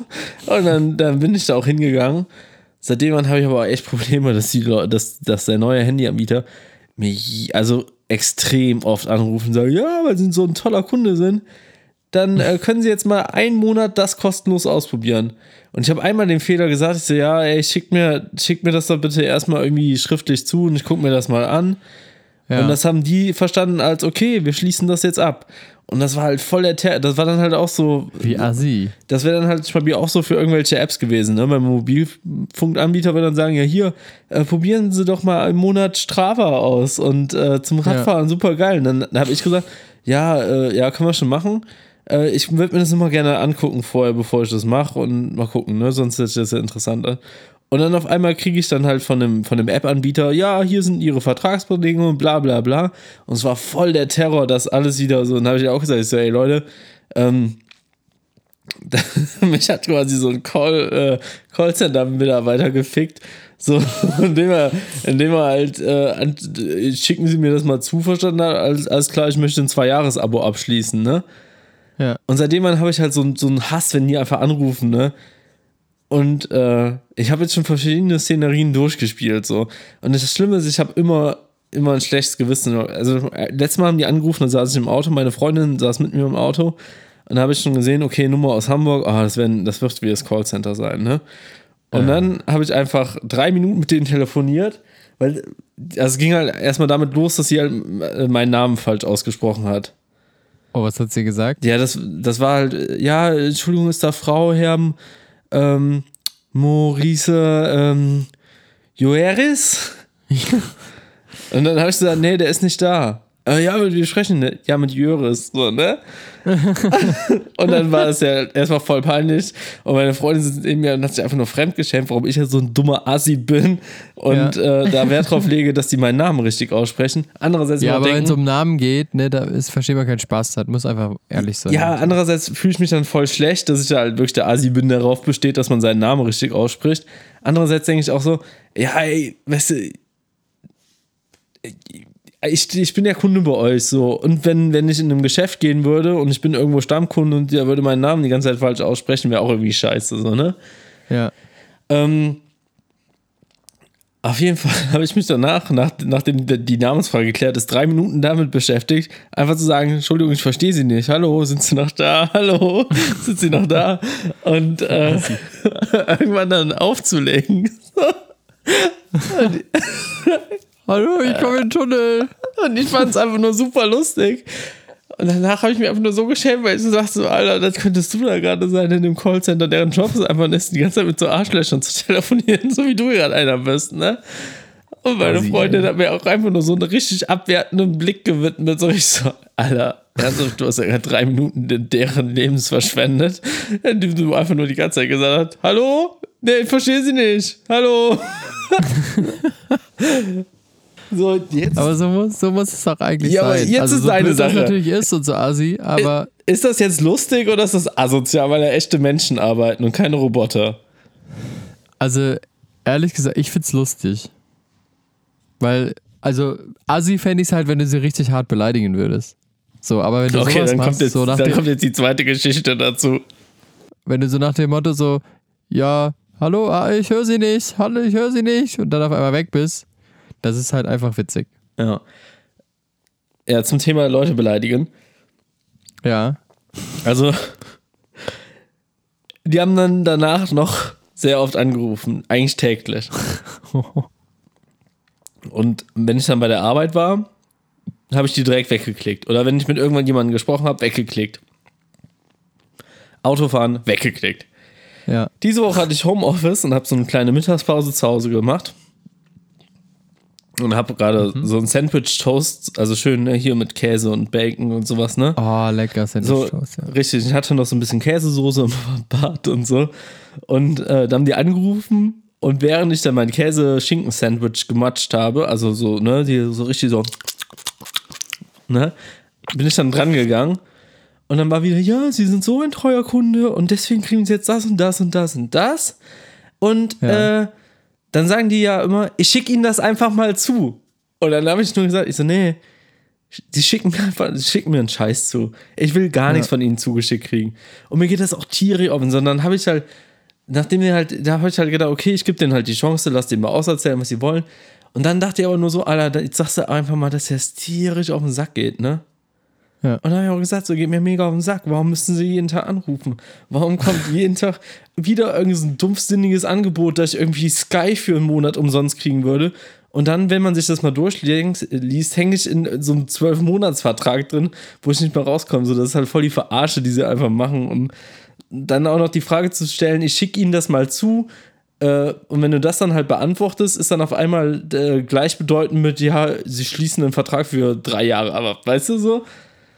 B: Und dann, dann bin ich da auch hingegangen. Seitdem habe ich aber echt Probleme, dass, die dass, dass der neue Handyanbieter mir je- also extrem oft anrufen und sagen, ja, weil sie so ein toller Kunde sind, dann äh, können sie jetzt mal einen Monat das kostenlos ausprobieren. Und ich habe einmal den Fehler gesagt, ich so, ja, ey, schick mir, schick mir das doch bitte erstmal irgendwie schriftlich zu und ich gucke mir das mal an.
C: ja.
B: Und das haben die verstanden als, okay, wir schließen das jetzt ab. Und das war halt voll der Ter das war dann halt auch so,
C: Wie Assi.
B: das wäre dann halt zum Beispiel auch so für irgendwelche Apps gewesen. Ne? Beim Mobilfunkanbieter würde dann sagen, ja hier, äh, probieren Sie doch mal einen Monat Strava aus und äh, zum Radfahren, super geil. Und dann habe ich gesagt, ja, äh, ja, können wir schon machen. Äh, ich würde mir das immer gerne angucken vorher, bevor ich das mache und mal gucken, ne? sonst ist das ja interessant an. Und dann auf einmal kriege ich dann halt von dem, von dem App-Anbieter, ja, hier sind ihre Vertragsbedingungen, bla bla bla. Und es war voll der Terror, das alles wieder so. Und dann habe ich auch gesagt, ich so, ey Leute, ähm, mich hat quasi so ein Call, äh, Callcenter-Mitarbeiter gefickt. So, indem er, indem er halt, äh, an, schicken Sie mir das mal zu, verstanden hat, alles, alles klar, ich möchte ein Zwei-Jahres-Abo abschließen, ne?
C: Ja.
B: Und seitdem habe ich halt so, so einen Hass, wenn die einfach anrufen, ne? Und äh, ich habe jetzt schon verschiedene Szenerien durchgespielt, so. Und das Schlimme ist, ich habe immer immer ein schlechtes Gewissen. Also, äh, letztes Mal haben die angerufen, dann saß ich im Auto, meine Freundin saß mit mir im Auto. Und da habe ich schon gesehen, okay, Nummer aus Hamburg, oh, das, werden, das wird wie das Callcenter sein, ne? Und
C: Ja.
B: dann habe ich einfach drei Minuten mit denen telefoniert, weil also es ging halt erstmal damit los, dass sie halt äh, meinen Namen falsch ausgesprochen hat.
C: Oh, was hat sie gesagt?
B: Ja, das, das war halt, äh, ja, Entschuldigung, ist da Frau, Herr ähm, Maurice ähm, Joeris? Und dann habe ich gesagt, nee, der ist nicht da. Äh, ja, wir sprechen ne? ja mit Jöris, so, ne? und dann war es ja erstmal voll peinlich. Und meine Freundin sitzt neben mir und hat sich einfach nur fremdgeschämt, warum ich ja so ein dummer Assi bin und äh, da Wert drauf lege, dass die meinen Namen richtig aussprechen. Andererseits
C: Ja, aber wenn es um Namen geht, ne, da ist, versteht man keinen Spaß hat. Muss einfach ehrlich sein.
B: Ja, andererseits fühle ich mich dann voll schlecht, dass ich da halt wirklich der Asi bin, der darauf besteht, dass man seinen Namen richtig ausspricht. Andererseits denke ich auch so, ja, ey, weißt du, ich, ich bin ja Kunde bei euch so. Und wenn, wenn ich in einem Geschäft gehen würde und ich bin irgendwo Stammkunde und der würde meinen Namen die ganze Zeit falsch aussprechen, wäre auch irgendwie scheiße, so, ne?
C: Ja.
B: Ähm, auf jeden Fall habe ich mich danach, nach, nachdem die Namensfrage geklärt ist, drei Minuten damit beschäftigt, einfach zu sagen, Entschuldigung, ich verstehe Sie nicht. Hallo, sind Sie noch da? Hallo, sind Sie noch da? Und äh, irgendwann dann aufzulegen.
C: Hallo, ich komme in den Tunnel.
B: Und ich fand es einfach nur super lustig. Und danach habe ich mich einfach nur so geschämt, weil ich so dachte, so, Alter, das könntest du da gerade sein in dem Callcenter, deren Job ist einfach ist, die ganze Zeit mit so Arschlöchern zu telefonieren, so wie du gerade einer bist, ne? Und meine
C: Quasi,
B: Freundin hat mir auch einfach nur so einen richtig abwertenden Blick gewidmet, so ich so, Alter, ernsthaft, du hast ja gerade drei Minuten in deren Lebens verschwendet, indem du einfach nur die ganze Zeit gesagt hast, hallo? Nee, ich verstehe sie nicht. Hallo? so, jetzt
C: Aber so muss, so muss es auch eigentlich
B: Ja, aber
C: sein.
B: jetzt
C: also
B: ist
C: so
B: deine
C: blöd das
B: Sache.
C: natürlich ist und so assi, aber
B: Ist das jetzt lustig oder ist das asozial, weil da echte Menschen arbeiten und keine Roboter?
C: also ehrlich gesagt, ich find's lustig. Weil, also assi fände ich's halt, wenn du sie richtig hart beleidigen würdest. So, aber wenn du
B: Okay,
C: sowas
B: dann,
C: machst,
B: kommt jetzt,
C: so nach
B: dann
C: dem,
B: kommt jetzt die zweite Geschichte dazu.
C: wenn du so nach dem Motto so, ja, hallo, ah, ich höre sie nicht, hallo, ich höre sie nicht und dann auf einmal weg bist, das ist halt einfach witzig.
B: Ja. Ja, zum Thema Leute beleidigen.
C: Ja.
B: Also, die haben dann danach noch sehr oft angerufen, eigentlich täglich. Und wenn ich dann bei der Arbeit war, habe ich die direkt weggeklickt. Oder wenn ich mit irgendwann jemandem gesprochen habe, weggeklickt. Autofahren, weggeklickt.
C: Ja.
B: Diese Woche hatte ich Homeoffice und habe so eine kleine Mittagspause zu Hause gemacht. Und habe gerade so ein Sandwich-Toast, also schön ne, hier mit Käse und Bacon und sowas, ne?
C: Oh, lecker
B: So,
C: Sandwich-Toast, ja.
B: richtig. Ich hatte noch so ein bisschen Käsesoße im Bad und so. Und äh, dann haben die angerufen und während ich dann mein Käse-Schinken-Sandwich gematscht habe, also so, ne, die so richtig so, ne, bin ich dann dran gegangen. Und dann war wieder, ja, sie sind so ein treuer Kunde und deswegen kriegen sie jetzt das und das und das und das. Und
C: Ja.
B: äh, dann sagen die ja immer, ich schicke ihnen das einfach mal zu. Und dann habe ich nur gesagt, ich so, nee, die schicken mir einfach, die schicken mir einen Scheiß zu. Ich will gar nichts von ihnen zugeschickt kriegen. Und mir geht das auch tierisch offen, sondern habe ich halt, nachdem die halt, da habe ich halt gedacht, okay, ich gebe denen halt die Chance, lass denen mal auserzählen, was sie wollen. Und dann dachte ich aber nur so, Alter, jetzt sagst du einfach mal, dass das tierisch auf den Sack geht, ne?
C: Ja.
B: Und dann habe ich auch gesagt, so geht mir mega auf den Sack. Warum müssen sie jeden Tag anrufen? Warum kommt jeden Tag wieder irgendein dumpfsinniges Angebot, dass ich irgendwie Sky für einen Monat umsonst kriegen würde? Und dann, wenn man sich das mal durchliest, liest, hänge ich in so einem zwölf-Monats-Vertrag drin, wo ich nicht mehr rauskomme. So, das ist halt voll die Verarsche, die sie einfach machen. Und dann auch noch die Frage zu stellen, ich schicke ihnen das mal zu. Äh, und wenn du das dann halt beantwortest, ist dann auf einmal äh, gleichbedeutend mit, ja, sie schließen einen Vertrag für drei Jahre, aber weißt du so?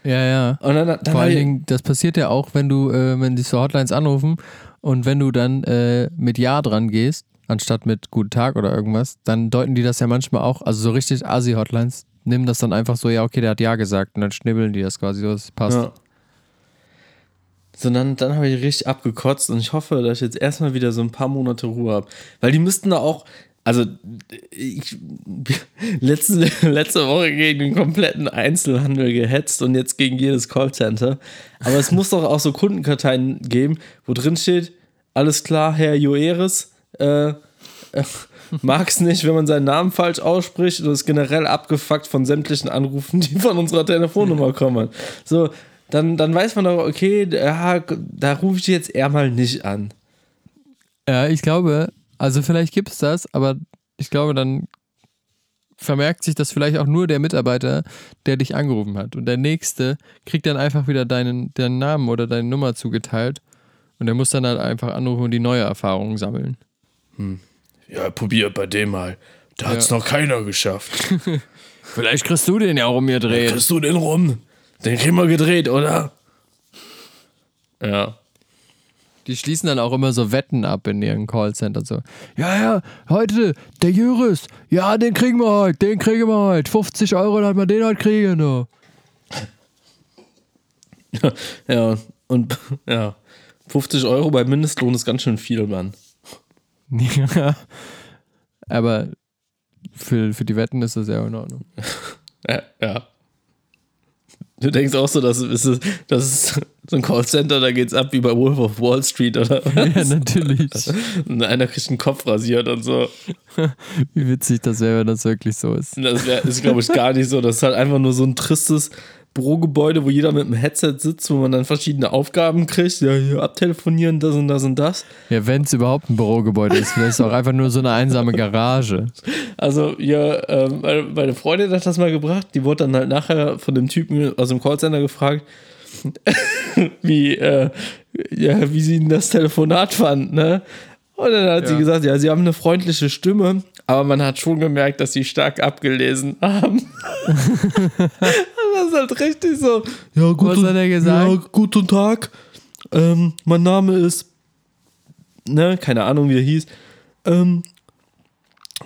C: Ja, ja.
B: Und dann, dann
C: Vor allen Dingen, das passiert ja auch, wenn du, äh, wenn dich so Hotlines anrufen und wenn du dann äh, mit Ja dran gehst, anstatt mit Guten Tag oder irgendwas, dann deuten die das ja manchmal auch, also so richtig Asi-Hotlines, nehmen das dann einfach so, ja, okay, der hat Ja gesagt und dann schnibbeln die das quasi so, das passt.
B: Ja. Sondern dann habe ich richtig abgekotzt und ich hoffe, dass ich jetzt erstmal wieder so ein paar Monate Ruhe habe. Weil die müssten da auch, also ich, letzte, letzte Woche gegen den kompletten Einzelhandel gehetzt und jetzt gegen jedes Callcenter. Aber es muss doch auch so Kundenkarteien geben, wo drin steht, alles klar, Herr Joeris, äh, äh, mag es nicht, wenn man seinen Namen falsch ausspricht und ist generell abgefuckt von sämtlichen Anrufen, die von unserer Telefonnummer kommen. So, dann, dann weiß man doch, okay, ja, da rufe ich jetzt eher mal nicht an.
C: Ja, ich glaube, also vielleicht gibt es das, aber ich glaube, dann vermerkt sich das vielleicht auch nur der Mitarbeiter, der dich angerufen hat. Und der nächste kriegt dann einfach wieder deinen, deinen Namen oder deine Nummer zugeteilt. Und der muss dann halt einfach anrufen und die neue Erfahrung sammeln.
B: Ja, probier bei dem mal. Da hat's
C: Ja.
B: noch keiner geschafft.
C: Vielleicht kriegst du den ja um mir drehen.
B: Kriegst du den rum? Den kriegen wir gedreht, oder? Ja.
C: Die schließen dann auch immer so Wetten ab in ihren Callcenter. So, ja, ja, heute, der Jüris, ja, den kriegen wir heute, den kriegen wir heute. 50 Euro, dann wir den heute kriegen. Ne?
B: Ja, und ja. 50 Euro bei Mindestlohn ist ganz schön viel, Mann.
C: Ja. Aber für, für die Wetten ist das ja in Ordnung.
B: Ja. ja. Du denkst auch so, dass es, ist- das ist so ein Callcenter, da geht's ab wie bei Wolf of Wall Street oder was?
C: Ja, natürlich.
B: Und einer kriegt einen Kopf rasiert und so.
C: Wie witzig das wäre, wenn das wirklich so ist.
B: Das wär, ist, glaube ich, gar nicht so. Das ist halt einfach nur so ein tristes Bürogebäude, wo jeder mit einem Headset sitzt, wo man dann verschiedene Aufgaben kriegt. Ja, hier abtelefonieren, das und das und das.
C: Ja, wenn es überhaupt ein Bürogebäude ist, vielleicht ist es auch einfach nur so eine einsame Garage.
B: Also, ja, ähm, meine, Freundin hat das mal gebracht. Die wurde dann halt nachher von dem Typen aus dem Callcenter gefragt, wie, äh, ja, wie sie das Telefonat fand, ne? Und dann hat sie
C: Ja.
B: gesagt, ja, sie haben eine freundliche Stimme, aber man hat schon gemerkt, dass sie stark abgelesen haben. Das ist halt richtig so. Ja, guten,
C: hat er gesagt?
B: Ja, guten Tag. Ähm, mein Name ist, ne, keine Ahnung, wie er hieß. Ähm,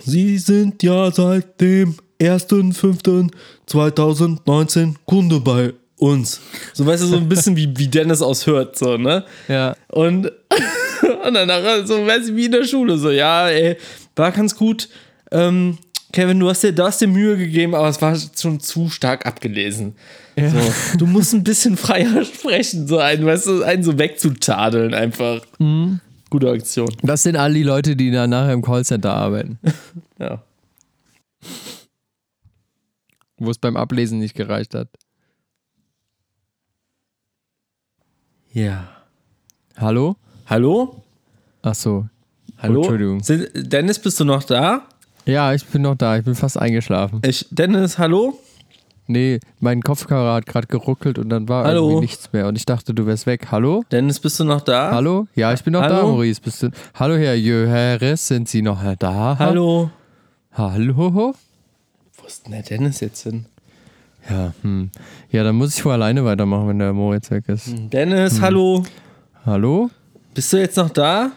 B: Sie sind ja seit dem 1.5.2019 Kunde bei uns. So weißt du, so ein bisschen wie, wie Dennis aus Hört, so, ne?
C: Ja.
B: Und, und dann nachher so, weißt du, wie in der Schule, so, ja, ey, war ganz gut. Ähm, Kevin, du hast dir, hast dir Mühe gegeben, aber es war schon zu stark abgelesen. So, du musst ein bisschen freier sprechen, so einen, weißt du, einen so wegzutadeln einfach. Gute Aktion.
C: Das sind all die Leute, die dann nachher im Callcenter arbeiten,
B: Ja.
C: wo es beim Ablesen nicht gereicht hat.
B: Ja.
C: Hallo?
B: Hallo?
C: Ach so.
B: Hallo?
C: Entschuldigung.
B: Sind, Dennis, bist du noch da?
C: Ja, ich bin noch da. Ich bin fast eingeschlafen.
B: Ich, Dennis, hallo?
C: Nee, mein Kopfhörer hat gerade geruckelt und dann war
B: Hallo?
C: irgendwie nichts mehr. Und ich dachte, du wärst weg. Hallo?
B: Dennis, bist du noch da?
C: Hallo? Ja, ich bin noch da,
B: Hallo?
C: Maurice. Bist du... Hallo, Herr Jöheres, sind Sie noch da?
B: Hallo?
C: Hallo?
B: Wo ist denn der Dennis jetzt hin?
C: Ja, hm. Ja, dann muss ich wohl alleine weitermachen, wenn der Moritz weg ist.
B: Dennis, hallo?
C: Hallo?
B: Bist du jetzt noch da?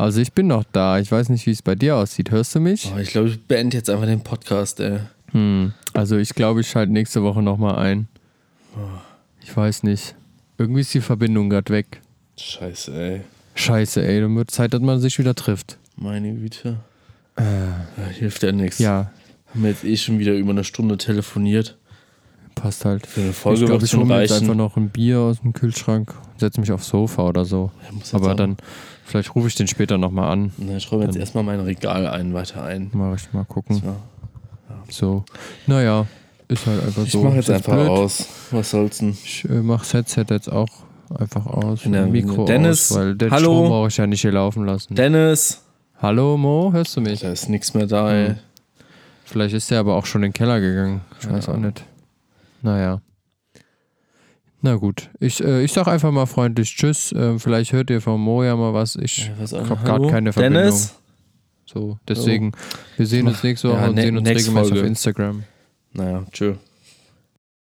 C: Also ich bin noch da. Ich weiß nicht, wie es bei dir aussieht. Hörst du mich?
B: Oh, ich glaube, ich beende jetzt einfach den Podcast, ey.
C: Hm. Also ich glaube, ich schalte nächste Woche nochmal ein. Ich weiß nicht. Irgendwie ist die Verbindung gerade weg.
B: Scheiße, ey.
C: Scheiße, ey. Dann wird Zeit, dass man sich wieder trifft.
B: Meine Güte. Ja, hilft ja nichts.
C: Ja,
B: Haben wir jetzt eh schon wieder über eine Stunde telefoniert.
C: passt halt.
B: Für eine Folge
C: ich glaube, ich hole mir jetzt einfach noch ein Bier aus dem Kühlschrank, setze mich aufs Sofa oder so.
B: Ja, muss
C: Aber dann, vielleicht rufe ich den später nochmal an.
B: Na, ich räume jetzt erstmal mein Regal ein, weiter ein.
C: Mal, ich mal gucken.
B: Ja.
C: So. Naja, ist halt einfach
B: Ich
C: so.
B: mache jetzt einfach
C: blöd.
B: aus. Was soll's denn?
C: Ich äh, mache das Headset jetzt auch einfach aus.
B: Ja,
C: und Mikro
B: Dennis,
C: aus, weil den
B: hallo?
C: Strom brauche ich ja nicht hier laufen lassen.
B: Dennis!
C: hallo Mo, hörst du mich?
B: Da ist nichts mehr da, ey.
C: Vielleicht ist der aber auch schon in den Keller gegangen. Ich weiß auch nicht. Naja. Na gut. Ich, äh, ich sag einfach mal freundlich Tschüss. Ähm, vielleicht hört ihr von Mo ja mal was. Ich
B: Ja,
C: habe gerade keine Verbindung.
B: Dennis?
C: So, deswegen, wir sehen uns nächste Woche
B: Ja,
C: und
B: ne-
C: sehen uns regelmäßig
B: Folge.
C: auf Instagram.
B: Naja, tschö.